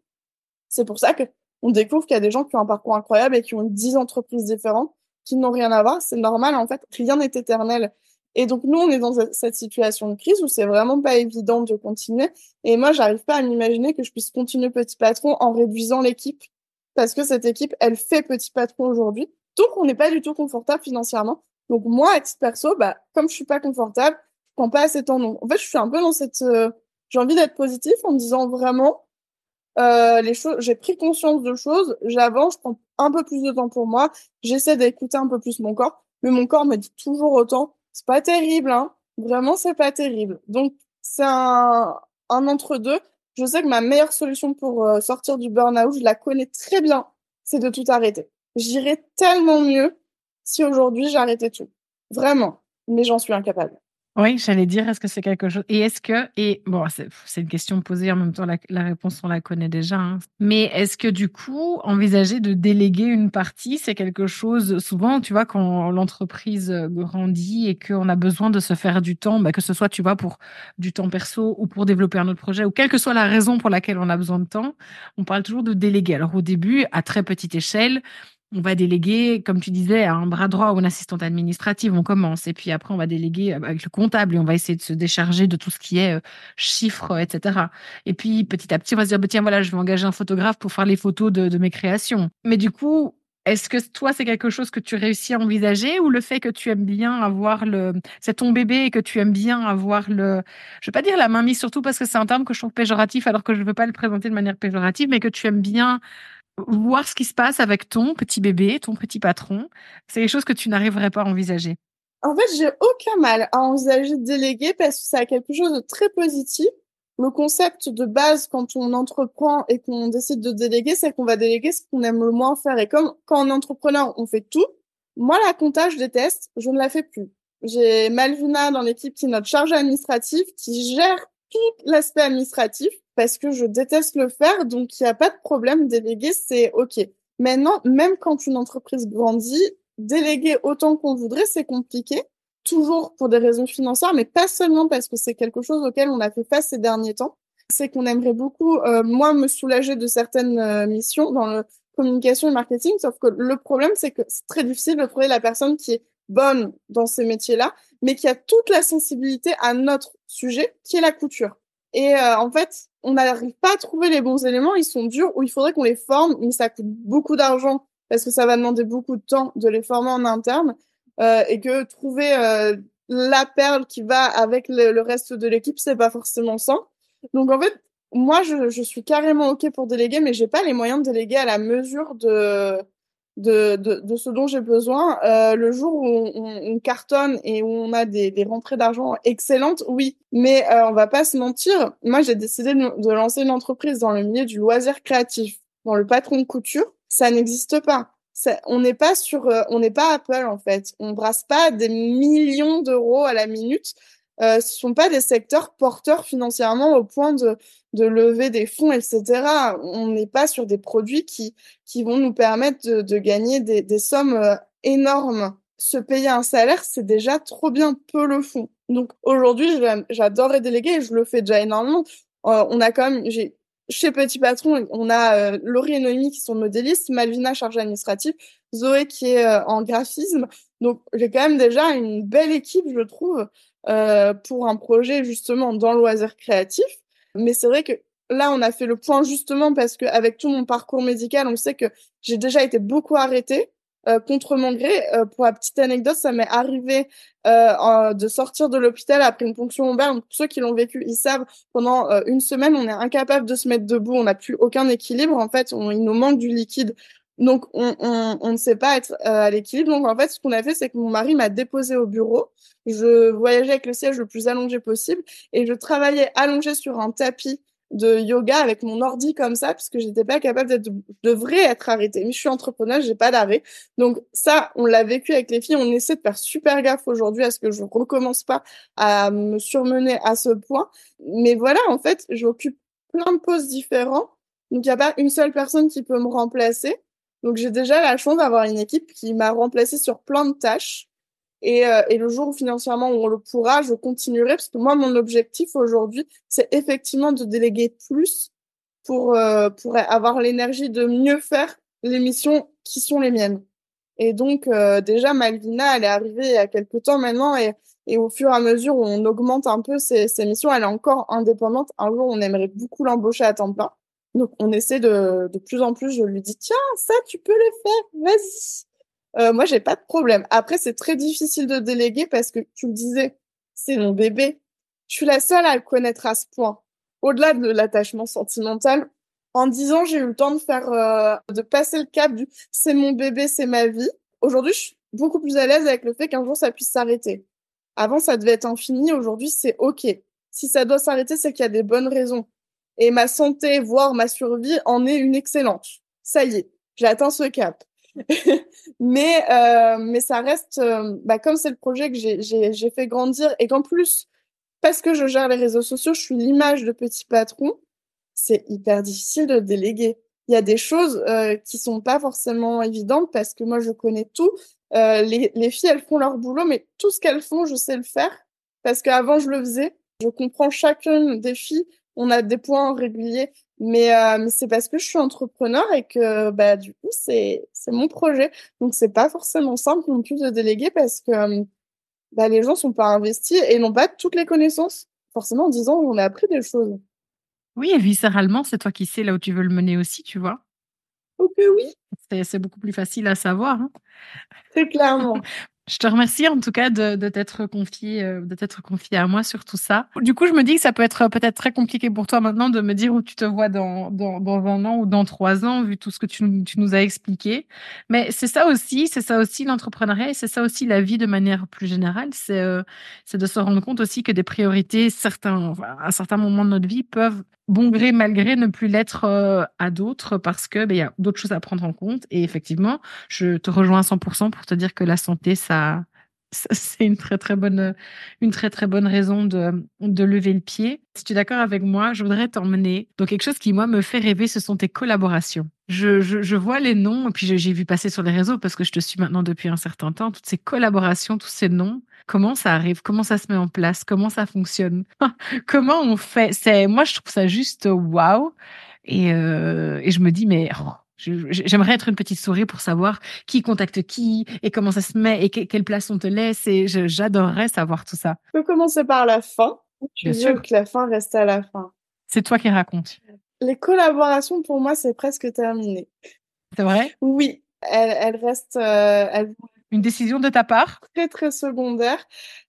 C'est pour ça que on découvre qu'il y a des gens qui ont un parcours incroyable et qui ont dix entreprises différentes qui n'ont rien à voir. C'est normal, en fait, rien n'est éternel. Et donc, nous, on est dans cette situation de crise où c'est vraiment pas évident de continuer. Et moi, j'arrive pas à m'imaginer que je puisse continuer Petit Patron en réduisant l'équipe. Parce que cette équipe, elle fait Petit Patron aujourd'hui. Donc, on n'est pas du tout confortable financièrement. Donc, moi, à titre perso, bah, comme je suis pas confortable, je prends pas assez de temps. Donc, en fait, je suis un peu dans cette, euh, j'ai envie d'être positif en me disant vraiment, euh, les choses, j'ai pris conscience de choses, j'avance, je prends un peu plus de temps pour moi, j'essaie d'écouter un peu plus mon corps, mais mon corps me dit toujours autant, c'est pas terrible, hein, vraiment c'est pas terrible. Donc c'est un, un entre-deux. Je sais que ma meilleure solution pour euh, sortir du burn-out, je la connais très bien, c'est de tout arrêter. J'irais tellement mieux si aujourd'hui j'arrêtais tout. Vraiment. Mais j'en suis incapable. Oui, j'allais dire, est-ce que c'est quelque chose et est-ce que et bon, c'est une question posée, en même temps, la réponse, on la connaît déjà, hein. Mais est-ce que du coup, envisager de déléguer une partie, c'est quelque chose souvent, tu vois, quand l'entreprise, heu, grandit et qu'on a besoin de se faire du temps, bah, que ce soit, tu vois, pour du temps perso ou pour développer un autre projet ou quelle que soit la raison pour laquelle on a besoin de temps, on parle toujours de déléguer. Alors au début, à très petite échelle, on va déléguer, comme tu disais, à un bras droit ou une assistante administrative, on commence. Et puis après, on va déléguer avec le comptable et on va essayer de se décharger de tout ce qui est euh, chiffres, etc. Et puis petit à petit, on va se dire, bah, tiens, voilà, je vais engager un photographe pour faire les photos de, de mes créations. Mais du coup, est-ce que toi, c'est quelque chose que tu réussis à envisager ou le fait que tu aimes bien avoir le, c'est ton bébé et que tu aimes bien avoir le, je vais pas dire la main mise surtout parce que c'est un terme que je trouve péjoratif alors que je veux pas le présenter de manière péjorative, mais que tu aimes bien voir ce qui se passe avec ton petit bébé, ton petit patron, c'est des choses que tu n'arriverais pas à envisager? En fait, j'ai aucun mal à envisager de déléguer parce que ça a quelque chose de très positif. Le concept de base quand on entreprend et qu'on décide de déléguer, c'est qu'on va déléguer ce qu'on aime le moins faire. Et comme quand on entrepreneur, on fait tout. Moi, la compta, je déteste, je ne la fais plus. J'ai Malvina dans l'équipe qui est notre charge administrative, qui gère tout l'aspect administratif parce que je déteste le faire, donc il n'y a pas de problème. Déléguer, c'est OK. Maintenant, même quand une entreprise grandit, déléguer autant qu'on voudrait, c'est compliqué. Toujours pour des raisons financières, mais pas seulement parce que c'est quelque chose auquel on a fait face ces derniers temps. C'est qu'on aimerait beaucoup, euh, moi, me soulager de certaines euh, missions dans le communication et marketing. Sauf que le problème, c'est que c'est très difficile de trouver la personne qui est bonne dans ces métiers-là, mais qui a toute la sensibilité à notre sujet, qui est la couture. Et euh, en fait, on n'arrive pas à trouver les bons éléments, ils sont durs, ou il faudrait qu'on les forme, mais ça coûte beaucoup d'argent parce que ça va demander beaucoup de temps de les former en interne, euh, et que trouver euh, la perle qui va avec le, reste de l'équipe, c'est pas forcément ça. Donc en fait, moi, je, je suis carrément ok pour déléguer, mais j'ai pas les moyens de déléguer à la mesure de de, de, de ce dont j'ai besoin. Euh, le jour où on, on, cartonne et où on a des, des rentrées d'argent excellentes, oui. Mais euh, on va pas se mentir. Moi, j'ai décidé de, de, lancer une entreprise dans le milieu du loisir créatif, dans le patron de couture. Ça n'existe pas. Ça, on n'est pas sur, euh, on n'est pas Apple en fait. On brasse pas des millions d'euros à la minute euh, ce sont pas des secteurs porteurs financièrement au point de, lever des fonds, etc. On n'est pas sur des produits qui, vont nous permettre de, gagner des, sommes euh, énormes. Se payer un salaire, c'est déjà trop bien, peu le font. Donc aujourd'hui, j'adorerais déléguer et je le fais déjà énormément. Euh, on a quand même, chez Petit Patron, on a euh, Laurie et Noémie qui sont modélistes, Malvina chargée administrative, Zoé qui est euh, en graphisme. Donc j'ai quand même déjà une belle équipe, je trouve, euh, pour un projet justement dans le loisir créatif. Mais c'est vrai que là, on a fait le point justement parce qu'avec tout mon parcours médical, on sait que j'ai déjà été beaucoup arrêtée. Euh, contre mon gré. Euh, pour la petite anecdote, ça m'est arrivé euh, de sortir de l'hôpital après une ponction lombaire. Donc, ceux qui l'ont vécu, ils savent, pendant euh, une semaine, on est incapable de se mettre debout, on n'a plus aucun équilibre. En fait, on, il nous manque du liquide. Donc, on, on, ne sait pas être à l'équilibre. Donc, en fait, ce qu'on a fait, c'est que mon mari m'a déposé au bureau. Je voyageais avec le siège le plus allongé possible et je travaillais allongé sur un tapis de yoga avec mon ordi comme ça parce que j'étais pas capable d'être je devrais être arrêtée. Mais je suis entrepreneur j'ai pas d'arrêt. Donc ça on l'a vécu avec les filles. On essaie de faire super gaffe aujourd'hui à ce que je recommence pas à me surmener à ce point. Mais voilà en fait j'occupe plein de postes différents. Donc il y a pas une seule personne qui peut me remplacer donc j'ai déjà la chance d'avoir une équipe qui m'a remplacée sur plein de tâches et, euh, le jour où financièrement on le pourra, je continuerai parce que moi, mon objectif aujourd'hui, c'est effectivement de déléguer plus pour, euh, pour avoir l'énergie de mieux faire les missions qui sont les miennes. Et donc, euh, déjà, Malvina, elle est arrivée il y a quelques temps maintenant et, au fur et à mesure où on augmente un peu ses, ses missions, elle est encore indépendante. Un jour, on aimerait beaucoup l'embaucher à temps plein. Donc, on essaie de, de plus en plus, je lui dis, tiens, ça, tu peux le faire, vas-y. Euh, moi, j'ai pas de problème. Après, c'est très difficile de déléguer parce que tu le disais, c'est mon bébé. Je suis la seule à le connaître à ce point. Au-delà de l'attachement sentimental, en dix ans, j'ai eu le temps de faire, euh, de passer le cap du c'est mon bébé, c'est ma vie. Aujourd'hui, je suis beaucoup plus à l'aise avec le fait qu'un jour ça puisse s'arrêter. Avant, ça devait être infini. Aujourd'hui, c'est ok. Si ça doit s'arrêter, c'est qu'il y a des bonnes raisons. Et ma santé, voire ma survie, en est une excellente. Ça y est, j'ai atteint ce cap. (laughs) mais euh, mais ça reste, euh, bah, comme c'est le projet que j'ai fait grandir et qu'en plus parce que je gère les réseaux sociaux, je suis l'image de petit patron. C'est hyper difficile de déléguer. Il y a des choses euh, qui sont pas forcément évidentes parce que moi je connais tout. Euh, les, les filles elles font leur boulot, mais tout ce qu'elles font, je sais le faire parce qu'avant je le faisais. Je comprends chacune des filles. On a des points réguliers mais, euh, mais c'est parce que je suis entrepreneur et que bah du coup c'est c'est mon projet. Donc c'est pas forcément simple non plus de déléguer parce que euh, bah, les gens sont pas investis et n'ont pas toutes les connaissances. Forcément en disant on a appris des choses. Oui, et viscéralement, c'est toi qui sais là où tu veux le mener aussi, tu vois. Ok, oui. C'est beaucoup plus facile à savoir. Hein. Très clairement. (laughs) Je te remercie en tout cas de, de t'être confié, euh, de t'être confié à moi sur tout ça. Du coup, je me dis que ça peut être peut-être très compliqué pour toi maintenant de me dire où tu te vois dans, dans, dans un an ou dans trois ans, vu tout ce que tu, tu nous as expliqué. Mais c'est ça aussi, c'est ça aussi l'entrepreneuriat et c'est ça aussi la vie de manière plus générale. C'est euh, de se rendre compte aussi que des priorités, certains, à certains moments de notre vie, peuvent bon gré mal gré ne plus l'être euh, à d'autres parce que ben, il y a d'autres choses à prendre en compte. Et effectivement je te rejoins à 100% pour te dire que la santé ça, (laughs) c'est une très très bonne une très très bonne raison de, de lever le pied. Si tu es d'accord avec moi je voudrais t'emmener dans quelque chose qui moi me fait rêver ce sont tes collaborations. Je, je, je vois les noms et puis j'ai vu passer sur les réseaux parce que je te suis maintenant depuis un certain temps. Toutes ces collaborations tous ces noms Comment ça arrive Comment ça se met en place Comment ça fonctionne (laughs) Comment on fait C'est moi, je trouve ça juste waouh. Et, euh, et je me dis mais oh, j'aimerais être une petite souris pour savoir qui contacte qui et comment ça se met et quelle place on te laisse. Et j'adorerais savoir tout ça. On peut commencer par la fin. Tu Bien veux que la fin reste à la fin? C'est toi qui racontes. Les collaborations, pour moi, c'est presque terminé. C'est vrai? Oui, elles, elles restent, euh, elles une décision de ta part? Très très secondaire,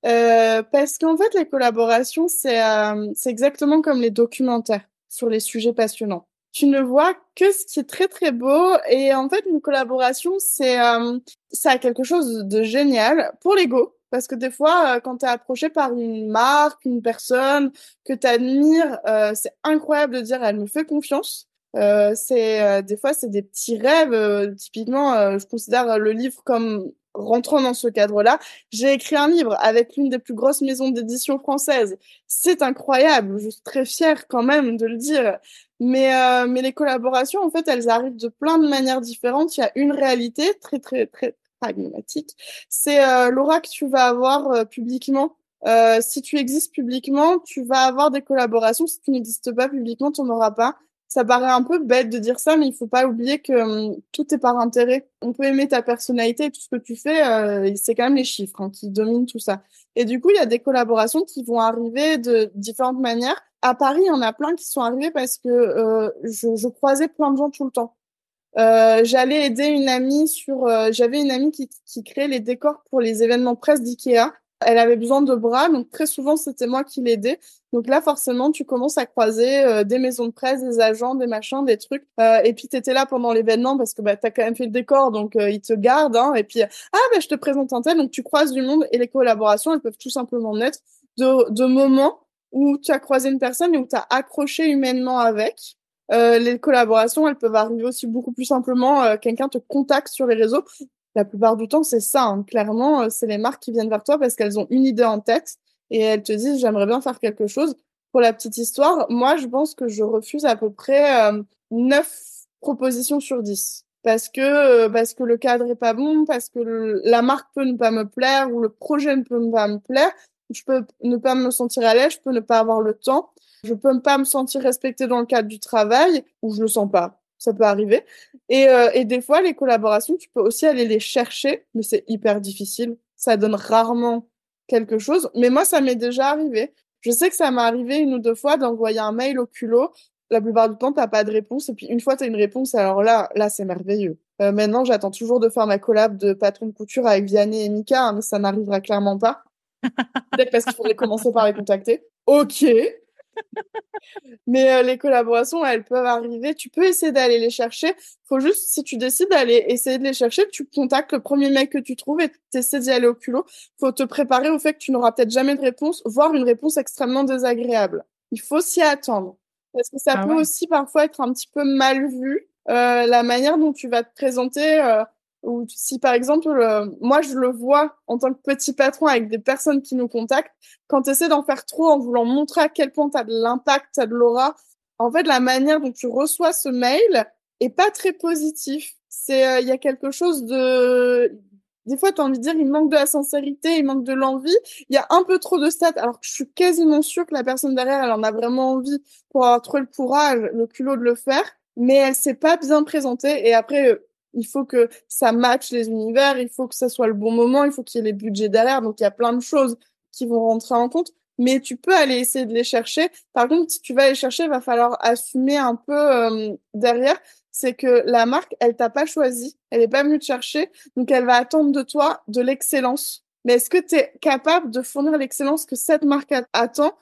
euh, parce qu'en fait les collaborations c'est euh, exactement comme les documentaires sur les sujets passionnants. Tu ne vois que ce qui est très très beau et en fait une collaboration c'est euh, ça a quelque chose de génial pour l'ego parce que des fois, euh, quand tu es approché par une marque, une personne que tu admires, euh, c'est incroyable de dire elle me fait confiance. Euh, c'est des fois c'est des petits rêves. typiquement, je considère le livre comme rentrant dans ce cadre-là, j'ai écrit un livre avec l'une des plus grosses maisons d'édition françaises. C'est incroyable, je suis très fière quand même de le dire. Mais, euh, mais les collaborations, en fait, elles arrivent de plein de manières différentes. Il y a une réalité très, très, très pragmatique. C'est euh, l'aura que tu vas avoir euh, publiquement. Euh, si tu existes publiquement, tu vas avoir des collaborations. Si tu n'existes pas publiquement, tu n'en auras pas ça paraît un peu bête de dire ça, mais il faut pas oublier que hum, tout est par intérêt. On peut aimer ta personnalité tout ce que tu fais, euh, c'est quand même les chiffres hein, qui dominent tout ça. Et du coup, il y a des collaborations qui vont arriver de différentes manières. À Paris, il y en a plein qui sont arrivés parce que euh, je, je, croisais plein de gens tout le temps. Euh, j'allais aider une amie sur, euh, j'avais une amie qui, qui créait les décors pour les événements presse d'Ikea elle avait besoin de bras, donc très souvent c'était moi qui l'aidais. Donc là forcément tu commences à croiser euh, des maisons de presse, des agents, des machins, des trucs. Euh, et puis tu étais là pendant l'événement parce que bah t'as quand même fait le décor, donc euh, ils te gardent. Hein, et puis ah bah je te présente un tel, donc tu croises du monde et les collaborations elles peuvent tout simplement naître de, moments où tu as croisé une personne et où tu as accroché humainement avec. Les collaborations, elles peuvent arriver aussi beaucoup plus simplement. Quelqu'un te contacte sur les réseaux la plupart du temps, c'est ça. Hein. Clairement, euh, c'est les marques qui viennent vers toi parce qu'elles ont une idée en tête et elles te disent j'aimerais bien faire quelque chose. Pour la petite histoire, moi, je pense que je refuse à peu près euh, 9 propositions sur 10 parce que euh, parce que le cadre est pas bon, parce que la marque peut ne pas me plaire ou le projet ne peut pas me plaire. Je peux ne pas me sentir à l'aise, je peux ne pas avoir le temps, je peux pas me sentir respectée dans le cadre du travail ou je le sens pas ça peut arriver. Et, euh, et des fois, les collaborations, tu peux aussi aller les chercher, mais c'est hyper difficile. Ça donne rarement quelque chose. Mais moi, ça m'est déjà arrivé. Je sais que ça m'est arrivé une ou deux fois d'envoyer un mail au culot. La plupart du temps, t'as pas de réponse. Et puis, une fois, tu as une réponse. Alors là, là, c'est merveilleux. Euh, maintenant, j'attends toujours de faire ma collab de patron de couture avec Vianney et Mika, hein, mais ça n'arrivera clairement pas. (laughs) Peut-être parce qu'il faudrait commencer par les contacter. Ok, (laughs) mais euh, les collaborations, elles peuvent arriver. Tu peux essayer d'aller les chercher. Faut juste, si tu décides d'aller essayer de les chercher, tu contactes le premier mec que tu trouves et tu essaies d'y aller au culot. Faut te préparer au fait que tu n'auras peut-être jamais de réponse, voire une réponse extrêmement désagréable. Il faut s'y attendre. Parce que ça ah peut aussi parfois être un petit peu mal vu, euh, la manière dont tu vas te présenter. Euh, Ou si par exemple, euh, moi je le vois en tant que petit patron avec des personnes qui nous contactent, quand tu essaies d'en faire trop en voulant montrer à quel point tu as de l'impact, tu as de l'aura, en fait la manière dont tu reçois ce mail est pas très positif. C'est euh, il y a quelque chose de des fois, tu as envie de dire, il manque de la sincérité, il manque de l'envie. Il y a un peu trop de stats, alors que je suis quasiment sûre que la personne derrière, elle en a vraiment envie pour avoir trouvé le courage, le culot de le faire, mais elle s'est pas bien présentée. Et après, euh, il faut que ça matche les univers, il faut que ça soit le bon moment, il faut qu'il y ait les budgets derrière. Donc, il y a plein de choses qui vont rentrer en compte. Mais tu peux aller essayer de les chercher. Par contre, si tu vas les chercher, il va falloir assumer un peu euh, derrière c'est que la marque, elle t'a pas choisi, elle est pas venue te chercher, donc elle va attendre de toi de l'excellence. Mais est-ce que tu es capable de fournir l'excellence que cette marque attend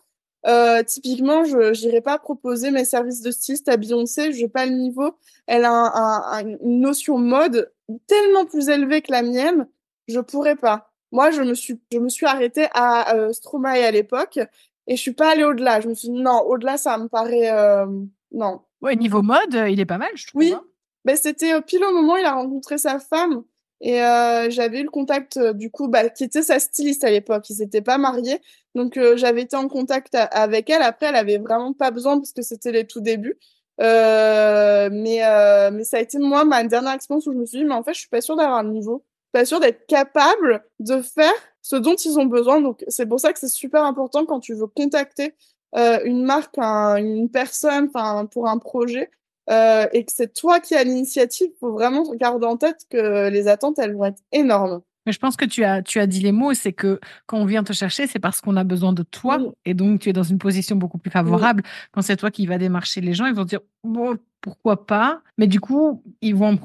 euh, Typiquement, je n'irai pas proposer mes services de styliste à Beyoncé, je n'ai pas le niveau. Elle a une notion mode tellement plus élevée que la mienne, je pourrais pas. Moi, je me suis, je me suis arrêtée à euh, Stromae à l'époque et je suis pas allée au-delà. Je me suis dit non, au-delà, ça me paraît euh, non. Ouais, niveau mode, il est pas mal, je trouve. Oui, hein. ben, c'était pile au moment où il a rencontré sa femme. Et euh, j'avais eu le contact, euh, du coup, bah, qui était sa styliste à l'époque. Ils s'étaient pas mariés. Donc, euh, j'avais été en contact avec elle. Après, elle avait vraiment pas besoin parce que c'était les tout débuts. mais, mais ça a été, moi, ma dernière expérience où je me suis dit, mais en fait, je suis pas sûre d'avoir le niveau. Pas sûre d'être capable de faire ce dont ils ont besoin. Donc, c'est pour ça que c'est super important quand tu veux contacter euh, une marque, une personne, enfin pour un projet, euh, et que c'est toi qui as l'initiative, faut vraiment garder en tête que les attentes elles vont être énormes. Mais je pense que tu as, tu as dit les mots, c'est que quand on vient te chercher, c'est parce qu'on a besoin de toi. Et donc, tu es dans une position beaucoup plus favorable. Quand c'est toi qui vas démarcher les gens, ils vont dire, bon, pourquoi pas? Mais du coup, ils vont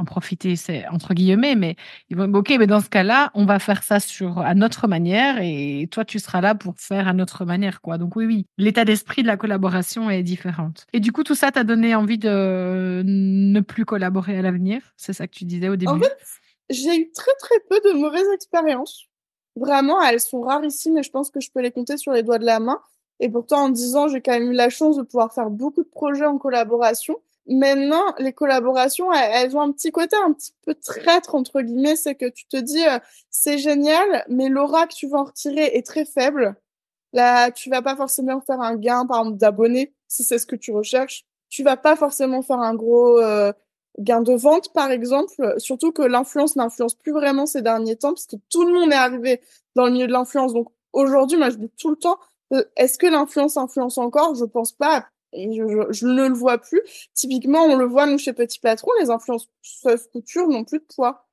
en profiter, c'est entre guillemets, mais ils vont, ok, mais dans ce cas-là, on va faire ça sur à notre manière et toi, tu seras là pour faire à notre manière, quoi. Donc oui, oui, l'état d'esprit de la collaboration est différente. Et du coup, tout ça t'a donné envie de ne plus collaborer à l'avenir? C'est ça que tu disais au début? En fait, j'ai eu très très peu de mauvaises expériences. Vraiment, elles sont rarissimes et je pense que je peux les compter sur les doigts de la main. Et pourtant, en 10 ans, j'ai quand même eu la chance de pouvoir faire beaucoup de projets en collaboration. Maintenant, les collaborations, elles, ont un petit côté un petit peu traître, entre guillemets, c'est que tu te dis, euh, c'est génial, mais l'aura que tu vas en retirer est très faible. Là, tu vas pas forcément faire un gain, par exemple, d'abonnés, si c'est ce que tu recherches. Tu vas pas forcément faire un gros euh, gain de vente, par exemple. Surtout que l'influence n'influence plus vraiment ces derniers temps, parce que tout le monde est arrivé dans le milieu de l'influence. Donc, aujourd'hui, moi, je dis tout le temps, euh, est-ce que l'influence influence encore? Je pense pas je, ne le vois plus. Typiquement, on le voit nous chez Petit Patron, les influences couture n'ont plus de poids.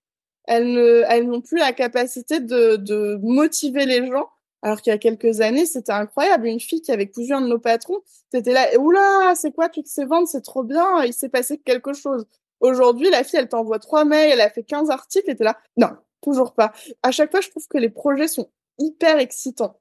Elles n'ont plus la capacité de, motiver les gens. Alors qu'il y a quelques années, c'était incroyable. Une fille qui avait un de nos patrons, c'était là, oula, c'est quoi toutes ces ventes, c'est trop bien, il s'est passé quelque chose. Aujourd'hui, la fille, elle t'envoie trois mails, elle a fait 15 articles, et t'es là, non, toujours pas. À chaque fois, je trouve que les projets sont hyper excitants.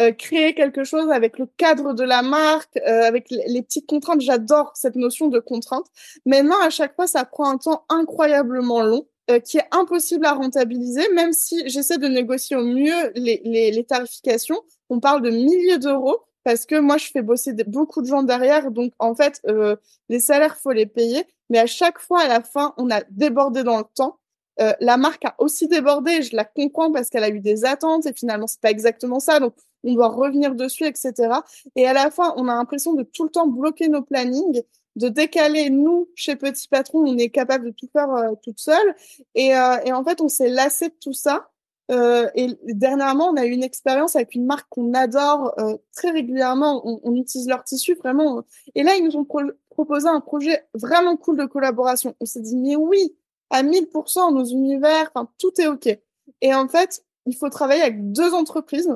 Euh, créer quelque chose avec le cadre de la marque, euh, avec les, petites contraintes. J'adore cette notion de contrainte. Maintenant, à chaque fois, ça prend un temps incroyablement long. Euh, qui est impossible à rentabiliser, même si j'essaie de négocier au mieux les, les, les tarifications. On parle de milliers d'euros parce que moi, je fais bosser beaucoup de gens derrière. Donc, en fait, euh, les salaires, faut les payer. Mais à chaque fois, à la fin, on a débordé dans le temps. Euh, la marque a aussi débordé. Je la comprends parce qu'elle a eu des attentes et finalement, c'est pas exactement ça. Donc, on doit revenir dessus, etc. Et à la fois, on a l'impression de tout le temps bloquer nos plannings, de décaler. Nous, chez Petit Patron, on est capable de tout faire euh, toute seule. Et, euh, et, en fait, on s'est lassé de tout ça. Euh, et dernièrement, on a eu une expérience avec une marque qu'on adore euh, très régulièrement. On, on, utilise leur tissu vraiment. Et là, ils nous ont proposé un projet vraiment cool de collaboration. On s'est dit, mais oui, à 1000%, nos univers, tout est OK. Et en fait, il faut travailler avec deux entreprises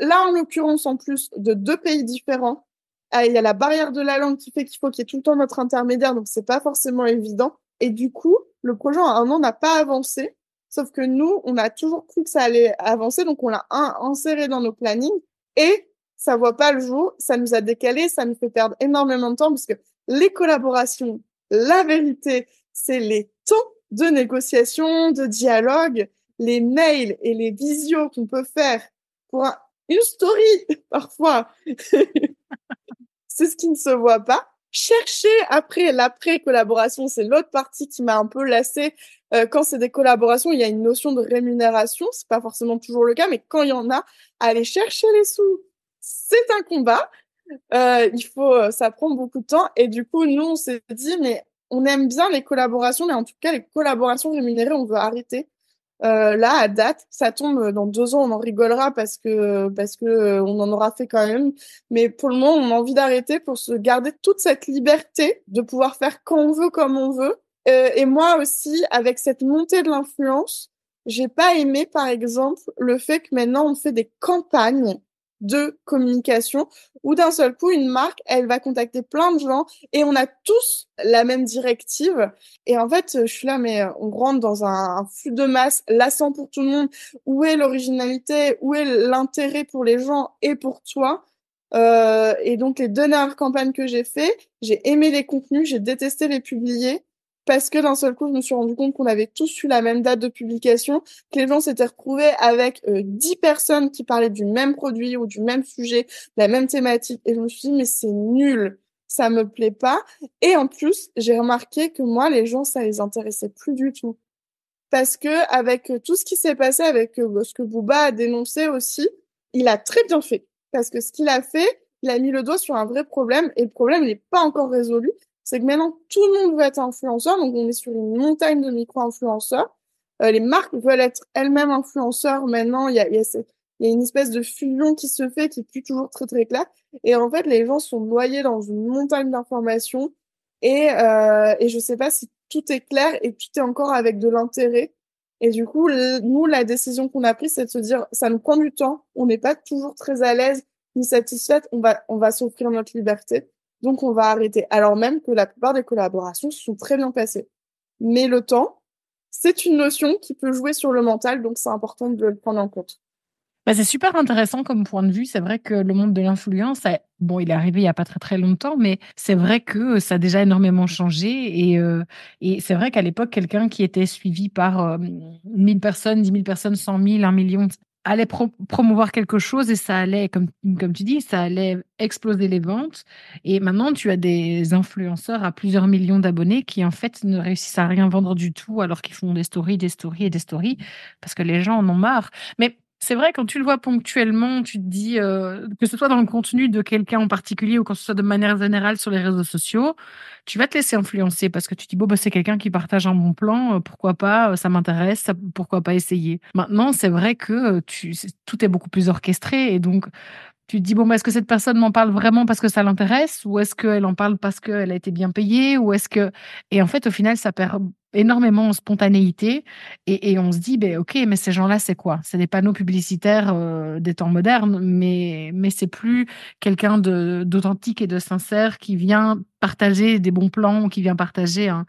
Là, en l'occurrence, en plus de deux pays différents, ah, il y a la barrière de la langue qui fait qu'il faut qu'il y ait tout le temps notre intermédiaire, donc c'est pas forcément évident. Et du coup, le projet en un an n'a pas avancé, sauf que nous, on a toujours cru que ça allait avancer, donc on l'a inséré dans nos plannings et ça voit pas le jour, ça nous a décalé, ça nous fait perdre énormément de temps parce que les collaborations, la vérité, c'est les temps de négociation, de dialogue, les mails et les visios qu'on peut faire pour une story (laughs) parfois. (laughs) c'est ce qui ne se voit pas. Chercher après l'après collaboration, c'est l'autre partie qui m'a un peu lassée Euh, quand c'est des collaborations, il y a une notion de rémunération. C'est pas forcément toujours le cas, mais quand il y en a, aller chercher les sous, c'est un combat. Euh, il faut, euh, ça prend beaucoup de temps. Et du coup, nous, on s'est dit, mais on aime bien les collaborations, mais en tout cas, les collaborations rémunérées, on veut arrêter. Euh, là, à date, ça tombe dans deux ans, on en rigolera parce que parce que euh, on en aura fait quand même. Mais pour le moment, on a envie d'arrêter pour se garder toute cette liberté de pouvoir faire quand on veut, comme on veut. Euh, et moi aussi, avec cette montée de l'influence, j'ai pas aimé, par exemple, le fait que maintenant on fait des campagnes de communication où d'un seul coup une marque elle va contacter plein de gens et on a tous la même directive. Et en fait je suis là mais on rentre dans un, flux de masse lassant pour tout le monde. Où est l'originalité? Où est l'intérêt pour les gens et pour toi? Euh, et donc les dernières campagnes que j'ai fait j'ai aimé les contenus j'ai détesté les publier parce que d'un seul coup, je me suis rendu compte qu'on avait tous eu la même date de publication, que les gens s'étaient retrouvés avec euh, 10 personnes qui parlaient du même produit ou du même sujet, la même thématique. Et je me suis dit, mais c'est nul, ça me plaît pas. Et en plus, j'ai remarqué que moi, les gens, ça les intéressait plus du tout. Parce que avec tout ce qui s'est passé, avec euh, ce que Booba a dénoncé aussi, il a très bien fait. Parce que ce qu'il a fait, il a mis le doigt sur un vrai problème et le problème n'est pas encore résolu c'est que maintenant tout le monde veut être influenceur, donc on est sur une montagne de micro-influenceurs. Euh, les marques veulent être elles-mêmes influenceurs. Maintenant, il y a, une espèce de fusion qui se fait qui est plus toujours très très claire. Et en fait, les gens sont noyés dans une montagne d'informations. Et, euh, et je sais pas si tout est clair et tout est encore avec de l'intérêt. Et du coup, nous, la décision qu'on a prise, c'est de se dire, ça nous prend du temps. On n'est pas toujours très à l'aise ni satisfaite. On va, on va s'offrir notre liberté. Donc, on va arrêter. Alors même que la plupart des collaborations se sont très bien passées. Mais le temps, c'est une notion qui peut jouer sur le mental, donc c'est important de le prendre en compte. Bah, c'est super intéressant comme point de vue. C'est vrai que le monde de l'influence, bon, il est arrivé il n'y a pas très très longtemps, mais c'est vrai que ça a déjà énormément changé. Et, euh, et c'est vrai qu'à l'époque, quelqu'un qui était suivi par euh, 1000 personnes, 10 000 personnes, 100 000, 1 million, allait promouvoir quelque chose et ça allait, comme, comme tu dis, ça allait exploser les ventes. Et maintenant, tu as des influenceurs à plusieurs millions d'abonnés qui, en fait, ne réussissent à rien vendre du tout alors qu'ils font des stories, des stories et des stories parce que les gens en ont marre. Mais c'est vrai, quand tu le vois ponctuellement, tu te dis, euh, que ce soit dans le contenu de quelqu'un en particulier ou que ce soit de manière générale sur les réseaux sociaux, tu vas te laisser influencer parce que tu te dis, bon, bah, c'est quelqu'un qui partage un bon plan, euh, pourquoi pas, euh, ça m'intéresse, pourquoi pas essayer. Maintenant, c'est vrai que tu, tout est beaucoup plus orchestré et donc, tu te dis, bon, bah, est-ce que cette personne m'en parle vraiment parce que ça l'intéresse ou est-ce qu'elle en parle parce qu'elle a été bien payée ou est-ce que... Et en fait, au final, ça perd énormément en spontanéité et, et on se dit, ben, ok, mais ces gens-là, c'est quoi? C'est des panneaux publicitaires euh, des temps modernes, mais, mais c'est plus quelqu'un d'authentique et de sincère qui vient partager des bons plans qui vient partager un,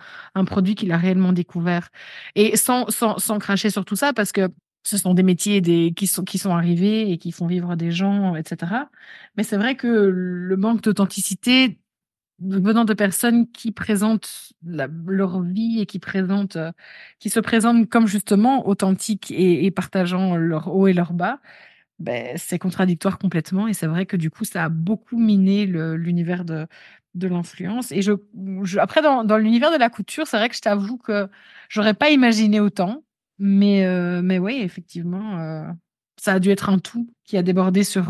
produit qu'il a réellement découvert. Et sans, sans, sans cracher sur tout ça, parce que ce sont des métiers qui, sont, qui sont arrivés et qui font vivre des gens, etc. Mais c'est vrai que le manque d'authenticité venant de personnes qui présentent leur vie et qui présentent, euh, qui se présentent comme justement authentiques et, partageant leur haut et leur bas, ben, c'est contradictoire complètement. Et c'est vrai que du coup, ça a beaucoup miné l'univers de, l'influence. Et après, dans, l'univers de la couture, c'est vrai que je t'avoue que j'aurais pas imaginé autant. Mais, euh, mais oui, effectivement, euh, ça a dû être un tout qui a débordé sur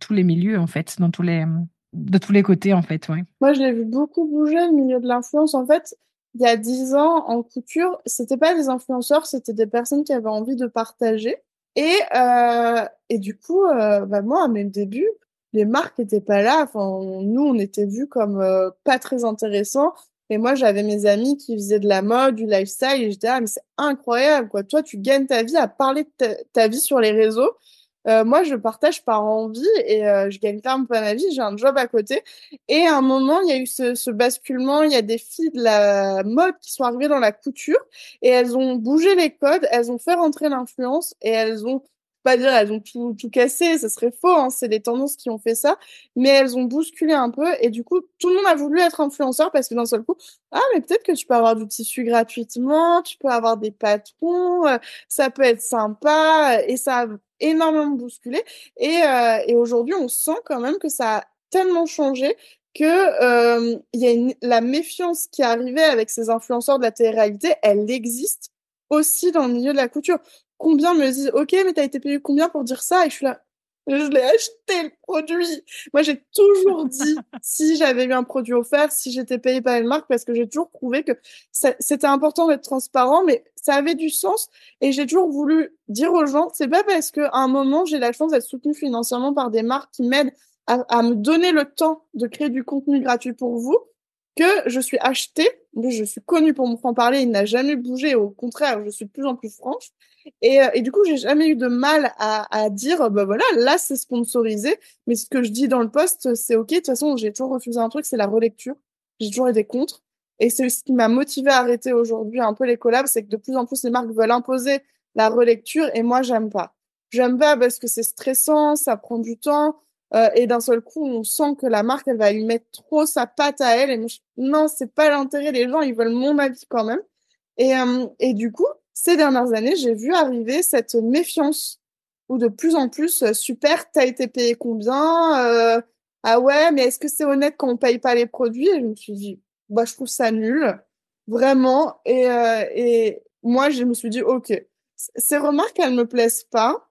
tous les milieux, en fait, dans tous les, de tous les côtés, en fait. Ouais. Moi, je l'ai vu beaucoup bouger, le milieu de l'influence. En fait, il y a dix ans, en couture, c'était pas des influenceurs, c'était des personnes qui avaient envie de partager. Et, euh, et du coup, euh, bah moi, à mes débuts, les marques n'étaient pas là. Enfin, nous, on était vus comme euh, pas très intéressants. Et moi, j'avais mes amis qui faisaient de la mode, du lifestyle, et j'étais ah mais c'est incroyable quoi. Toi, tu gagnes ta vie à parler de ta, vie sur les réseaux. Euh, moi, je partage par envie et euh, je gagne clairement pas ma vie. J'ai un job à côté. Et à un moment, il y a eu ce, ce, basculement. Il y a des filles de la mode qui sont arrivées dans la couture et elles ont bougé les codes. Elles ont fait rentrer l'influence et elles ont pas dire elles ont tout, tout cassé, ça serait faux, hein, c'est les tendances qui ont fait ça, mais elles ont bousculé un peu et du coup tout le monde a voulu être influenceur parce que d'un seul coup, ah mais peut-être que tu peux avoir du tissu gratuitement, tu peux avoir des patrons, euh, ça peut être sympa et ça a énormément bousculé et, euh, et aujourd'hui on sent quand même que ça a tellement changé que euh, y a la méfiance qui arrivait avec ces influenceurs de la télé-réalité, elle existe aussi dans le milieu de la couture. Combien me disent, ok, mais t'as été payé combien pour dire ça? Et je suis là, je l'ai acheté le produit. Moi, j'ai toujours (laughs) dit si j'avais eu un produit offert, si j'étais payé par une marque, parce que j'ai toujours trouvé que c'était important d'être transparent, mais ça avait du sens. Et j'ai toujours voulu dire aux gens, c'est pas parce qu'à un moment j'ai la chance d'être soutenue financièrement par des marques qui m'aident à, à, me donner le temps de créer du contenu gratuit pour vous que je suis achetée. Je suis connue pour me en parler. Il n'a jamais bougé. Au contraire, je suis de plus en plus franche. Et, euh, et du coup, j'ai jamais eu de mal à, à dire, bah voilà, là c'est sponsorisé, mais ce que je dis dans le poste, c'est ok. De toute façon, j'ai toujours refusé un truc, c'est la relecture. J'ai toujours été contre. Et c'est ce qui m'a motivé à arrêter aujourd'hui un peu les collabs, c'est que de plus en plus les marques veulent imposer la relecture et moi j'aime pas. J'aime pas parce que c'est stressant, ça prend du temps euh, et d'un seul coup on sent que la marque elle va lui mettre trop sa patte à elle. Et non c'est pas l'intérêt les gens ils veulent mon avis quand même. Et euh, et du coup ces dernières années, j'ai vu arriver cette méfiance où de plus en plus, euh, super, t'as été payé combien euh, Ah ouais, mais est-ce que c'est honnête quand on paye pas les produits? Et je me suis dit, bah je trouve ça nul, vraiment. Et, euh, et moi, je me suis dit, ok, ces remarques, elles me plaisent pas,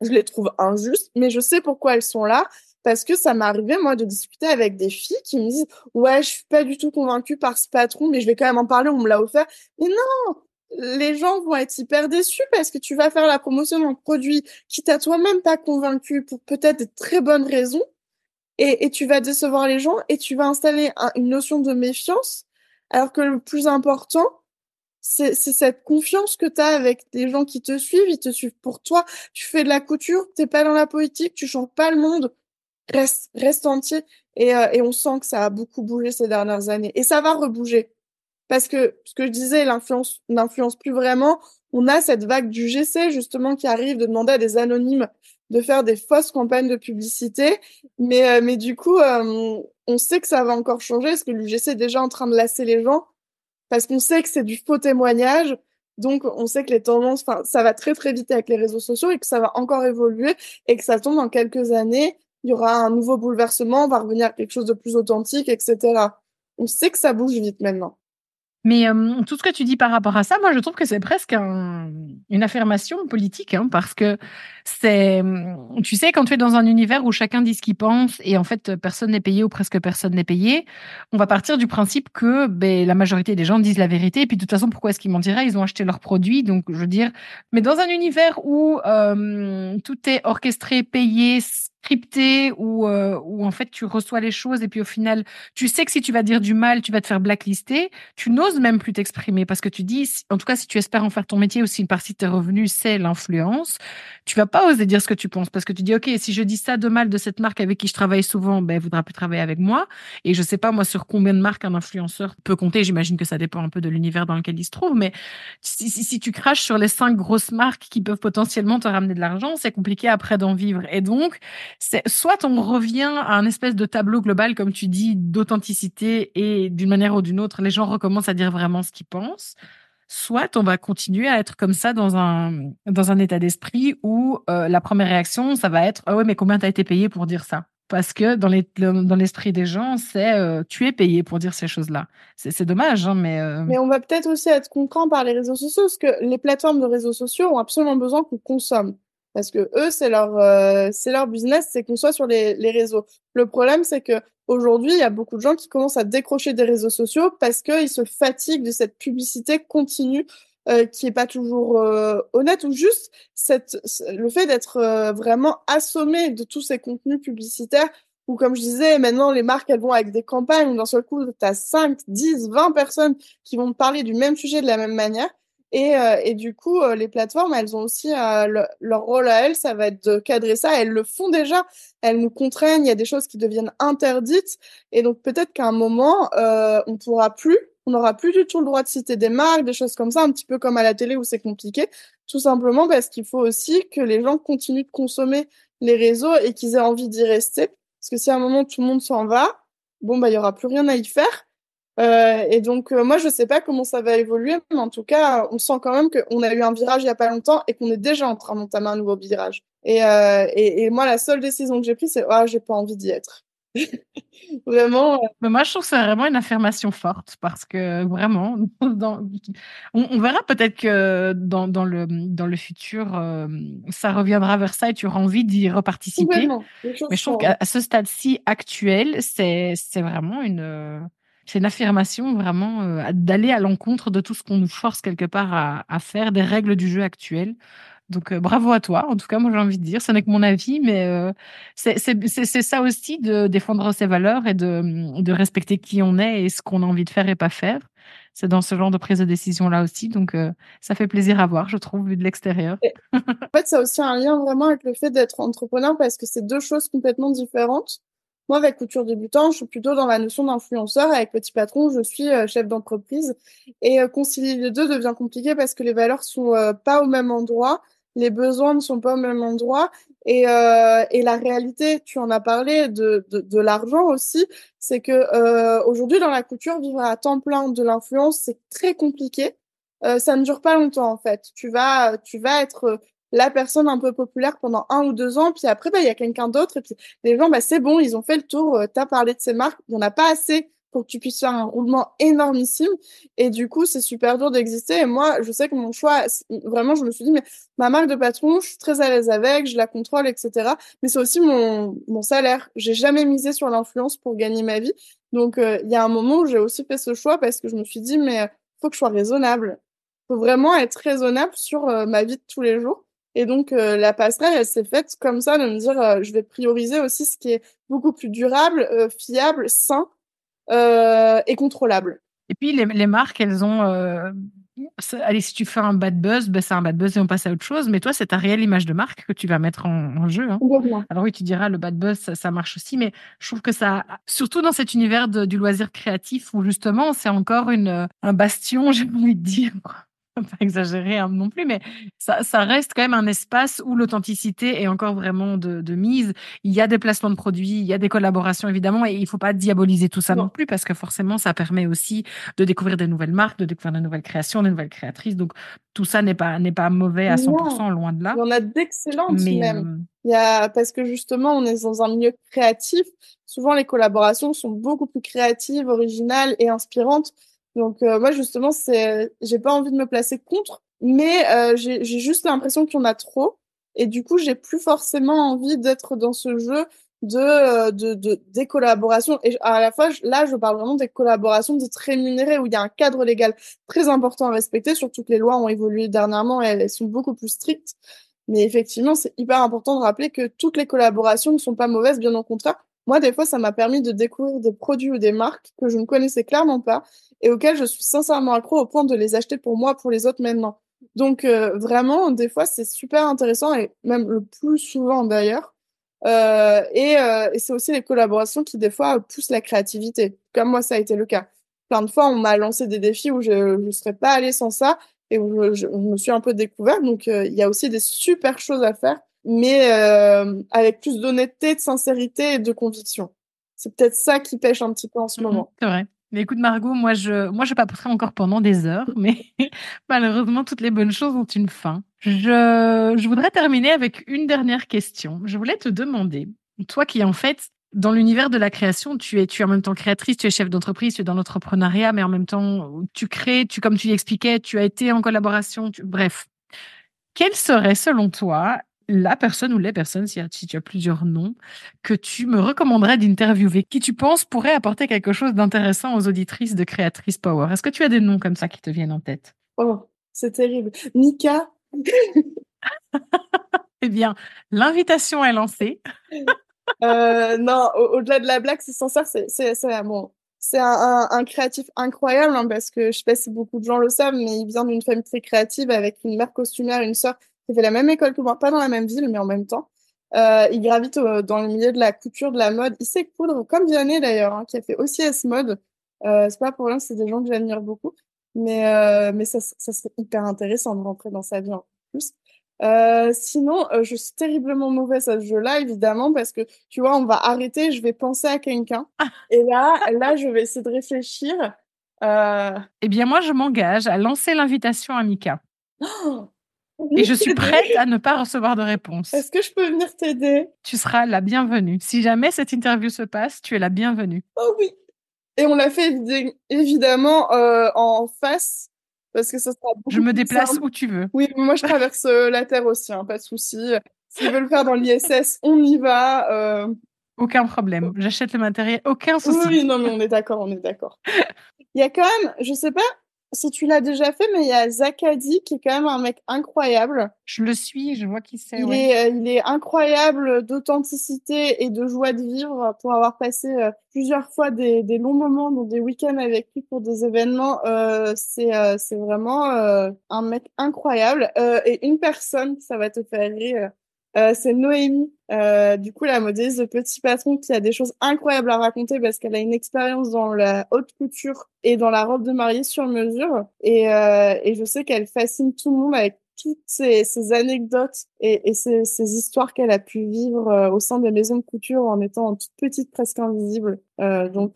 je les trouve injustes, mais je sais pourquoi elles sont là. Parce que ça m'est arrivé, moi, de discuter avec des filles qui me disent, ouais, je suis pas du tout convaincue par ce patron, mais je vais quand même en parler, on me l'a offert. Mais non, les gens vont être hyper déçus parce que tu vas faire la promotion d'un produit qui t'a toi-même pas convaincu pour peut-être de très bonnes raisons et, et, tu vas décevoir les gens et tu vas installer une notion de méfiance alors que le plus important c'est cette confiance que tu as avec des gens qui te suivent, ils te suivent pour toi, tu fais de la couture, t'es pas dans la politique, tu changes pas le monde, reste, entier. Et, euh, et on sent que ça a beaucoup bougé ces dernières années. Et ça va rebouger parce que ce que je disais, l'influence n'influence plus vraiment. On a cette vague du GC justement qui arrive de demander à des anonymes de faire des fausses campagnes de publicité, mais euh, mais du coup, euh, on sait que ça va encore changer parce que l'UGC est déjà en train de lasser les gens parce qu'on sait que c'est du faux témoignage. Donc, on sait que les tendances, ça va très très vite avec les réseaux sociaux et que ça va encore évoluer et que ça tombe dans quelques années. Il y aura un nouveau bouleversement, on va revenir à quelque chose de plus authentique, etc. On sait que ça bouge vite maintenant. Mais euh, tout ce que tu dis par rapport à ça, moi, je trouve que c'est presque un, une affirmation politique, hein, parce que c'est, tu sais, quand tu es dans un univers où chacun dit ce qu'il pense et en fait personne n'est payé ou presque personne n'est payé, on va partir du principe que ben, la majorité des gens disent la vérité. Et puis de toute façon, pourquoi est-ce qu'ils mentiraient? Ils ont acheté leurs produits, donc je veux dire. Mais dans un univers où euh, tout est orchestré, payé, scripté où, euh, où en fait tu reçois les choses et puis au final tu sais que si tu vas dire du mal tu vas te faire blacklister tu n'oses même plus t'exprimer parce que tu dis en tout cas si tu espères en faire ton métier aussi une partie de tes revenus c'est l'influence tu vas pas oser dire ce que tu penses parce que tu dis ok si je dis ça de mal de cette marque avec qui je travaille souvent ben elle voudra plus travailler avec moi et je sais pas moi sur combien de marques un influenceur peut compter. J'imagine que ça dépend un peu de l'univers dans lequel il se trouve mais si, si, si tu craches sur les cinq grosses marques qui peuvent potentiellement te ramener de l'argent c'est compliqué après d'en vivre. Et donc soit on revient à un espèce de tableau global, comme tu dis, d'authenticité et d'une manière ou d'une autre, les gens recommencent à dire vraiment ce qu'ils pensent. Soit on va continuer à être comme ça dans un, dans un état d'esprit où euh, la première réaction, ça va être Ah ouais, mais combien t'as été payé pour dire ça? Parce que dans l'esprit dans des gens, c'est euh, tu es payé pour dire ces choses-là. C'est dommage, hein, mais. Euh... Mais on va peut-être aussi être contraint par les réseaux sociaux, parce que les plateformes de réseaux sociaux ont absolument besoin qu'on consomme parce que eux c'est leur euh, c'est leur business c'est qu'on soit sur les, les réseaux. Le problème c'est que aujourd'hui il y a beaucoup de gens qui commencent à décrocher des réseaux sociaux parce qu'ils se fatiguent de cette publicité continue euh, qui est pas toujours euh, honnête ou juste cette le fait d'être euh, vraiment assommé de tous ces contenus publicitaires ou comme je disais maintenant les marques elles vont avec des campagnes où d'un seul coup tu as 5 10 20 personnes qui vont te parler du même sujet de la même manière et, euh, et du coup, euh, les plateformes, elles ont aussi euh, leur rôle à elles, ça va être de cadrer ça. Elles le font déjà. Elles nous contraignent. Il y a des choses qui deviennent interdites. Et donc peut-être qu'à un moment, on pourra plus, on n'aura plus du tout le droit de citer des marques, des choses comme ça, un petit peu comme à la télé où c'est compliqué. Tout simplement parce qu'il faut aussi que les gens continuent de consommer les réseaux et qu'ils aient envie d'y rester. Parce que si à un moment tout le monde s'en va, bon bah il y aura plus rien à y faire. Euh, et donc, euh, moi, je sais pas comment ça va évoluer, mais en tout cas, on sent quand même qu'on a eu un virage il y a pas longtemps et qu'on est déjà en train d'entamer un nouveau virage. Et, euh, et, et, moi, la seule décision que j'ai prise, c'est ah, j'ai pas envie d'y être. (laughs) vraiment. Mais moi, je trouve que c'est vraiment une affirmation forte parce que vraiment, (laughs) dans, on, verra peut-être que dans, dans, le, dans le futur, euh, ça reviendra vers ça et tu auras envie d'y reparticiper. Mais je trouve qu'à ce stade-ci actuel, c'est vraiment une, c'est une affirmation vraiment euh, d'aller à l'encontre de tout ce qu'on nous force quelque part à, faire, des règles du jeu actuel. Donc euh, bravo à toi. En tout cas, moi j'ai envie de dire, ce n'est que mon avis, mais euh, c'est ça aussi de défendre ses valeurs et de, de, respecter qui on est et ce qu'on a envie de faire et pas faire. C'est dans ce genre de prise de décision là aussi, donc ça fait plaisir à voir, je trouve, vu de l'extérieur. en fait, ça a aussi un lien vraiment avec le fait d'être entrepreneur parce que c'est deux choses complètement différentes. Moi, avec Couture Débutant, je suis plutôt dans la notion d'influenceur. Avec Petit Patron, je suis chef d'entreprise. Et concilier les deux devient compliqué parce que les valeurs sont pas au même endroit les besoins ne sont pas au même endroit et, euh, et la réalité, tu en as parlé de, de, l'argent aussi, c'est que euh, aujourd'hui dans la couture, vivre à temps plein de l'influence, c'est très compliqué. Euh, ça ne dure pas longtemps en fait. Tu vas, tu vas être la personne un peu populaire pendant un ou deux ans, puis après, bah, il y a quelqu'un d'autre, et puis les gens, bah, c'est bon, ils ont fait le tour, euh, tu as parlé de ces marques, il n'y en a pas assez pour que tu puisses faire un roulement énormissime. Et du coup, c'est super dur d'exister. Et moi, je sais que mon choix, vraiment, je me suis dit, mais ma marque de patron, je suis très à l'aise avec, je la contrôle, etc. Mais c'est aussi mon, mon salaire. J'ai jamais misé sur l'influence pour gagner ma vie. Donc, euh, il y a un moment où j'ai aussi fait ce choix parce que je me suis dit, mais faut que je sois raisonnable. Faut vraiment être raisonnable sur euh, ma vie de tous les jours. Et donc, euh, la passerelle, elle s'est faite comme ça, de me dire, je vais prioriser aussi ce qui est beaucoup plus durable, fiable, sain, euh, et contrôlable. Et puis les, les marques, elles ont. Euh, allez, si tu fais un bad buzz, ben c'est un bad buzz et on passe à autre chose. Mais toi, c'est ta réelle image de marque que tu vas mettre en, jeu. Hein. Alors oui, tu diras le bad buzz, ça, marche aussi, mais je trouve que ça, surtout dans cet univers du loisir créatif où justement c'est encore une, un bastion, (laughs) j'ai envie de dire (laughs) pas exagérer hein, non plus, mais ça, ça, reste quand même un espace où l'authenticité est encore vraiment de, de, mise. Il y a des placements de produits, il y a des collaborations évidemment, et il faut pas diaboliser tout ça non. plus parce que forcément, ça permet aussi de découvrir des nouvelles marques, de découvrir de nouvelles créations, de nouvelles créatrices. Donc tout ça n'est pas n'est pas mauvais à 100%, loin de là. Il y en a d'excellentes même. Euh, il y a parce que justement, on est dans un milieu créatif. Souvent, les collaborations sont beaucoup plus créatives, originales et inspirantes donc euh, moi justement c'est j'ai pas envie de me placer contre, mais euh, j'ai juste l'impression qu'il y en a trop. Et du coup j'ai plus forcément envie d'être dans ce jeu de, euh, de, de des collaborations. Et à la fois là je parle vraiment des collaborations dites rémunérées où il y a un cadre légal très important à respecter surtout que les lois ont évolué dernièrement et elles sont beaucoup plus strictes. Mais effectivement c'est hyper important de rappeler que toutes les collaborations ne sont pas mauvaises bien au contraire moi, des fois, ça m'a permis de découvrir des produits ou des marques que je ne connaissais clairement pas et auxquels je suis sincèrement accro au point de les acheter pour moi, pour les autres maintenant. Donc, euh, vraiment, des fois, c'est super intéressant et même le plus souvent d'ailleurs. Euh, et, euh, et c'est aussi les collaborations qui, des fois, poussent la créativité. Comme moi, ça a été le cas. Plein de fois, on m'a lancé des défis où je ne serais pas allée sans ça et où je, je, me suis un peu découverte. Donc, il y a aussi des super choses à faire mais euh, avec plus d'honnêteté, de sincérité et de conviction. C'est peut-être ça qui pêche un petit peu en ce mmh moment. C'est vrai. Mais écoute Margot, moi je moi je papoterai encore pendant des heures, mais (laughs) malheureusement toutes les bonnes choses ont une fin. Je, je voudrais terminer avec une dernière question. Je voulais te demander, toi qui en fait dans l'univers de la création, tu es tu es en même temps créatrice, tu es chef d'entreprise, tu es dans l'entrepreneuriat, mais en même temps tu crées, tu comme tu expliquais, tu as été en collaboration, bref. Quelle serait selon toi la personne ou les personnes, si, tu as plusieurs noms, que tu me recommanderais d'interviewer, qui tu penses pourrait apporter quelque chose d'intéressant aux auditrices de Créatrice Power? Est-ce que tu as des noms comme ça qui te viennent en tête? Oh, c'est terrible. Nika (laughs) Eh bien, l'invitation est lancée. (laughs) euh, non, au-delà de la blague, c'est sincère, c'est bon. C'est un, un, créatif incroyable hein, parce que je sais pas si beaucoup de gens le savent, mais il vient d'une famille très créative avec une mère costumière, une sœur il fait la même école que moi, pas dans la même ville, mais en même temps. Euh, il gravite dans le milieu de la couture, de la mode. Il sait coudre, comme Vianney d'ailleurs, hein, qui a fait aussi S-Mode. Euh, c'est pas pour rien, c'est des gens que j'admire beaucoup. Mais, euh, mais ça, ça serait hyper intéressant de rentrer dans sa vie en plus. Euh, sinon, euh, je suis terriblement mauvaise à ce jeu-là, évidemment, parce que tu vois, on va arrêter, je vais penser à quelqu'un. et là, là, je vais essayer de réfléchir. Euh... Eh bien, moi, je m'engage à lancer l'invitation à Mika. Oh Et je suis prête à ne pas recevoir de réponse. Est-ce que je peux venir t'aider? Tu seras la bienvenue. Si jamais cette interview se passe, tu es la bienvenue. Oh oui. Et on l'a fait évidemment euh, en face parce que ça sera Je me déplace simple. où tu veux. Oui, moi je traverse euh, la Terre aussi, hein, pas de souci. S'ils veulent le faire dans l'ISS, on y va. euh. Aucun problème. J'achète le matériel, aucun souci. oui, non, mais on est d'accord, on est d'accord. Il y a quand même, je sais pas si tu l'as déjà fait, mais il y a Zakadi qui est quand même un mec incroyable. Je le suis, je vois qui c'est. Il, ouais. est, euh, il est incroyable d'authenticité et de joie de vivre pour avoir passé euh, plusieurs fois des, des longs moments, donc des week-ends avec lui pour des événements. Euh, c'est euh, c'est vraiment euh, un mec incroyable. Euh, et une personne, ça va te faire rire, euh, c'est Noémie, euh, du coup la modéliste de Petit Patron qui a des choses incroyables à raconter parce qu'elle a une expérience dans la haute couture et dans la robe de mariée sur mesure. Et, euh, et je sais qu'elle fascine tout le monde avec toutes ces, ces anecdotes et, et ces, ces histoires qu'elle a pu vivre au sein des maisons de couture en étant toute petite, presque invisible. Donc,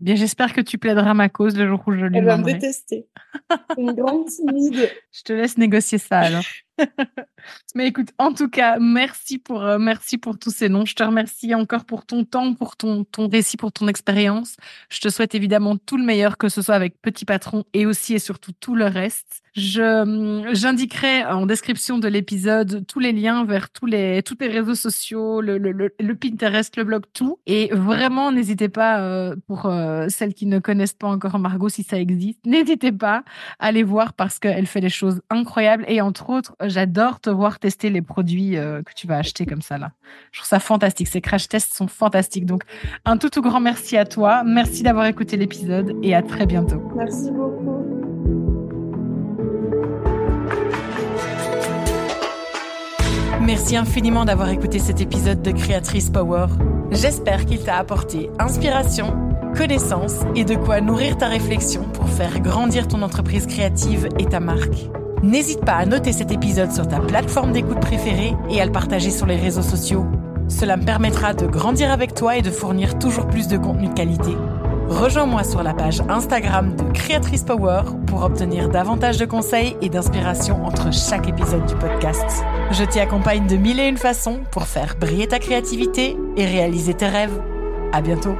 Bien, j'espère que tu plaideras ma cause le jour où je lui elle va me détester. C'est une grande timide. (laughs) Je te laisse négocier ça alors. (laughs) Mais écoute, en tout cas, merci pour euh, merci pour tous ces noms. Je te remercie encore pour ton temps, pour ton ton récit, pour ton expérience. Je te souhaite évidemment tout le meilleur, que ce soit avec Petit Patron et aussi et surtout tout le reste. Je hum, j'indiquerai en description de l'épisode tous les liens vers tous les tous les réseaux sociaux, le le, Pinterest, le blog, tout. Et vraiment, n'hésitez pas euh, pour euh, celles qui ne connaissent pas encore Margot, si ça existe, (laughs) n'hésitez pas à aller voir parce qu'elle fait des choses incroyables et entre autres, j'adore te voir tester les produits euh, que tu vas acheter comme ça là. Je trouve ça fantastique. Ces crash tests sont fantastiques. Donc, un tout tout grand merci à toi. Merci d'avoir écouté l'épisode et à très bientôt. Merci beaucoup. Merci infiniment d'avoir écouté cet épisode de Créatrice Power. J'espère qu'il t'a apporté inspiration, connaissance et de quoi nourrir ta réflexion pour faire grandir ton entreprise créative et ta marque. N'hésite pas à noter cet épisode sur ta plateforme d'écoute préférée et à le partager sur les réseaux sociaux. Cela me permettra de grandir avec toi et de fournir toujours plus de contenu de qualité. Rejoins-moi sur la page Instagram de Créatrice Power pour obtenir davantage de conseils et d'inspiration entre chaque épisode du podcast. Je t'y accompagne de mille et une façons pour faire briller ta créativité et réaliser tes rêves. À bientôt!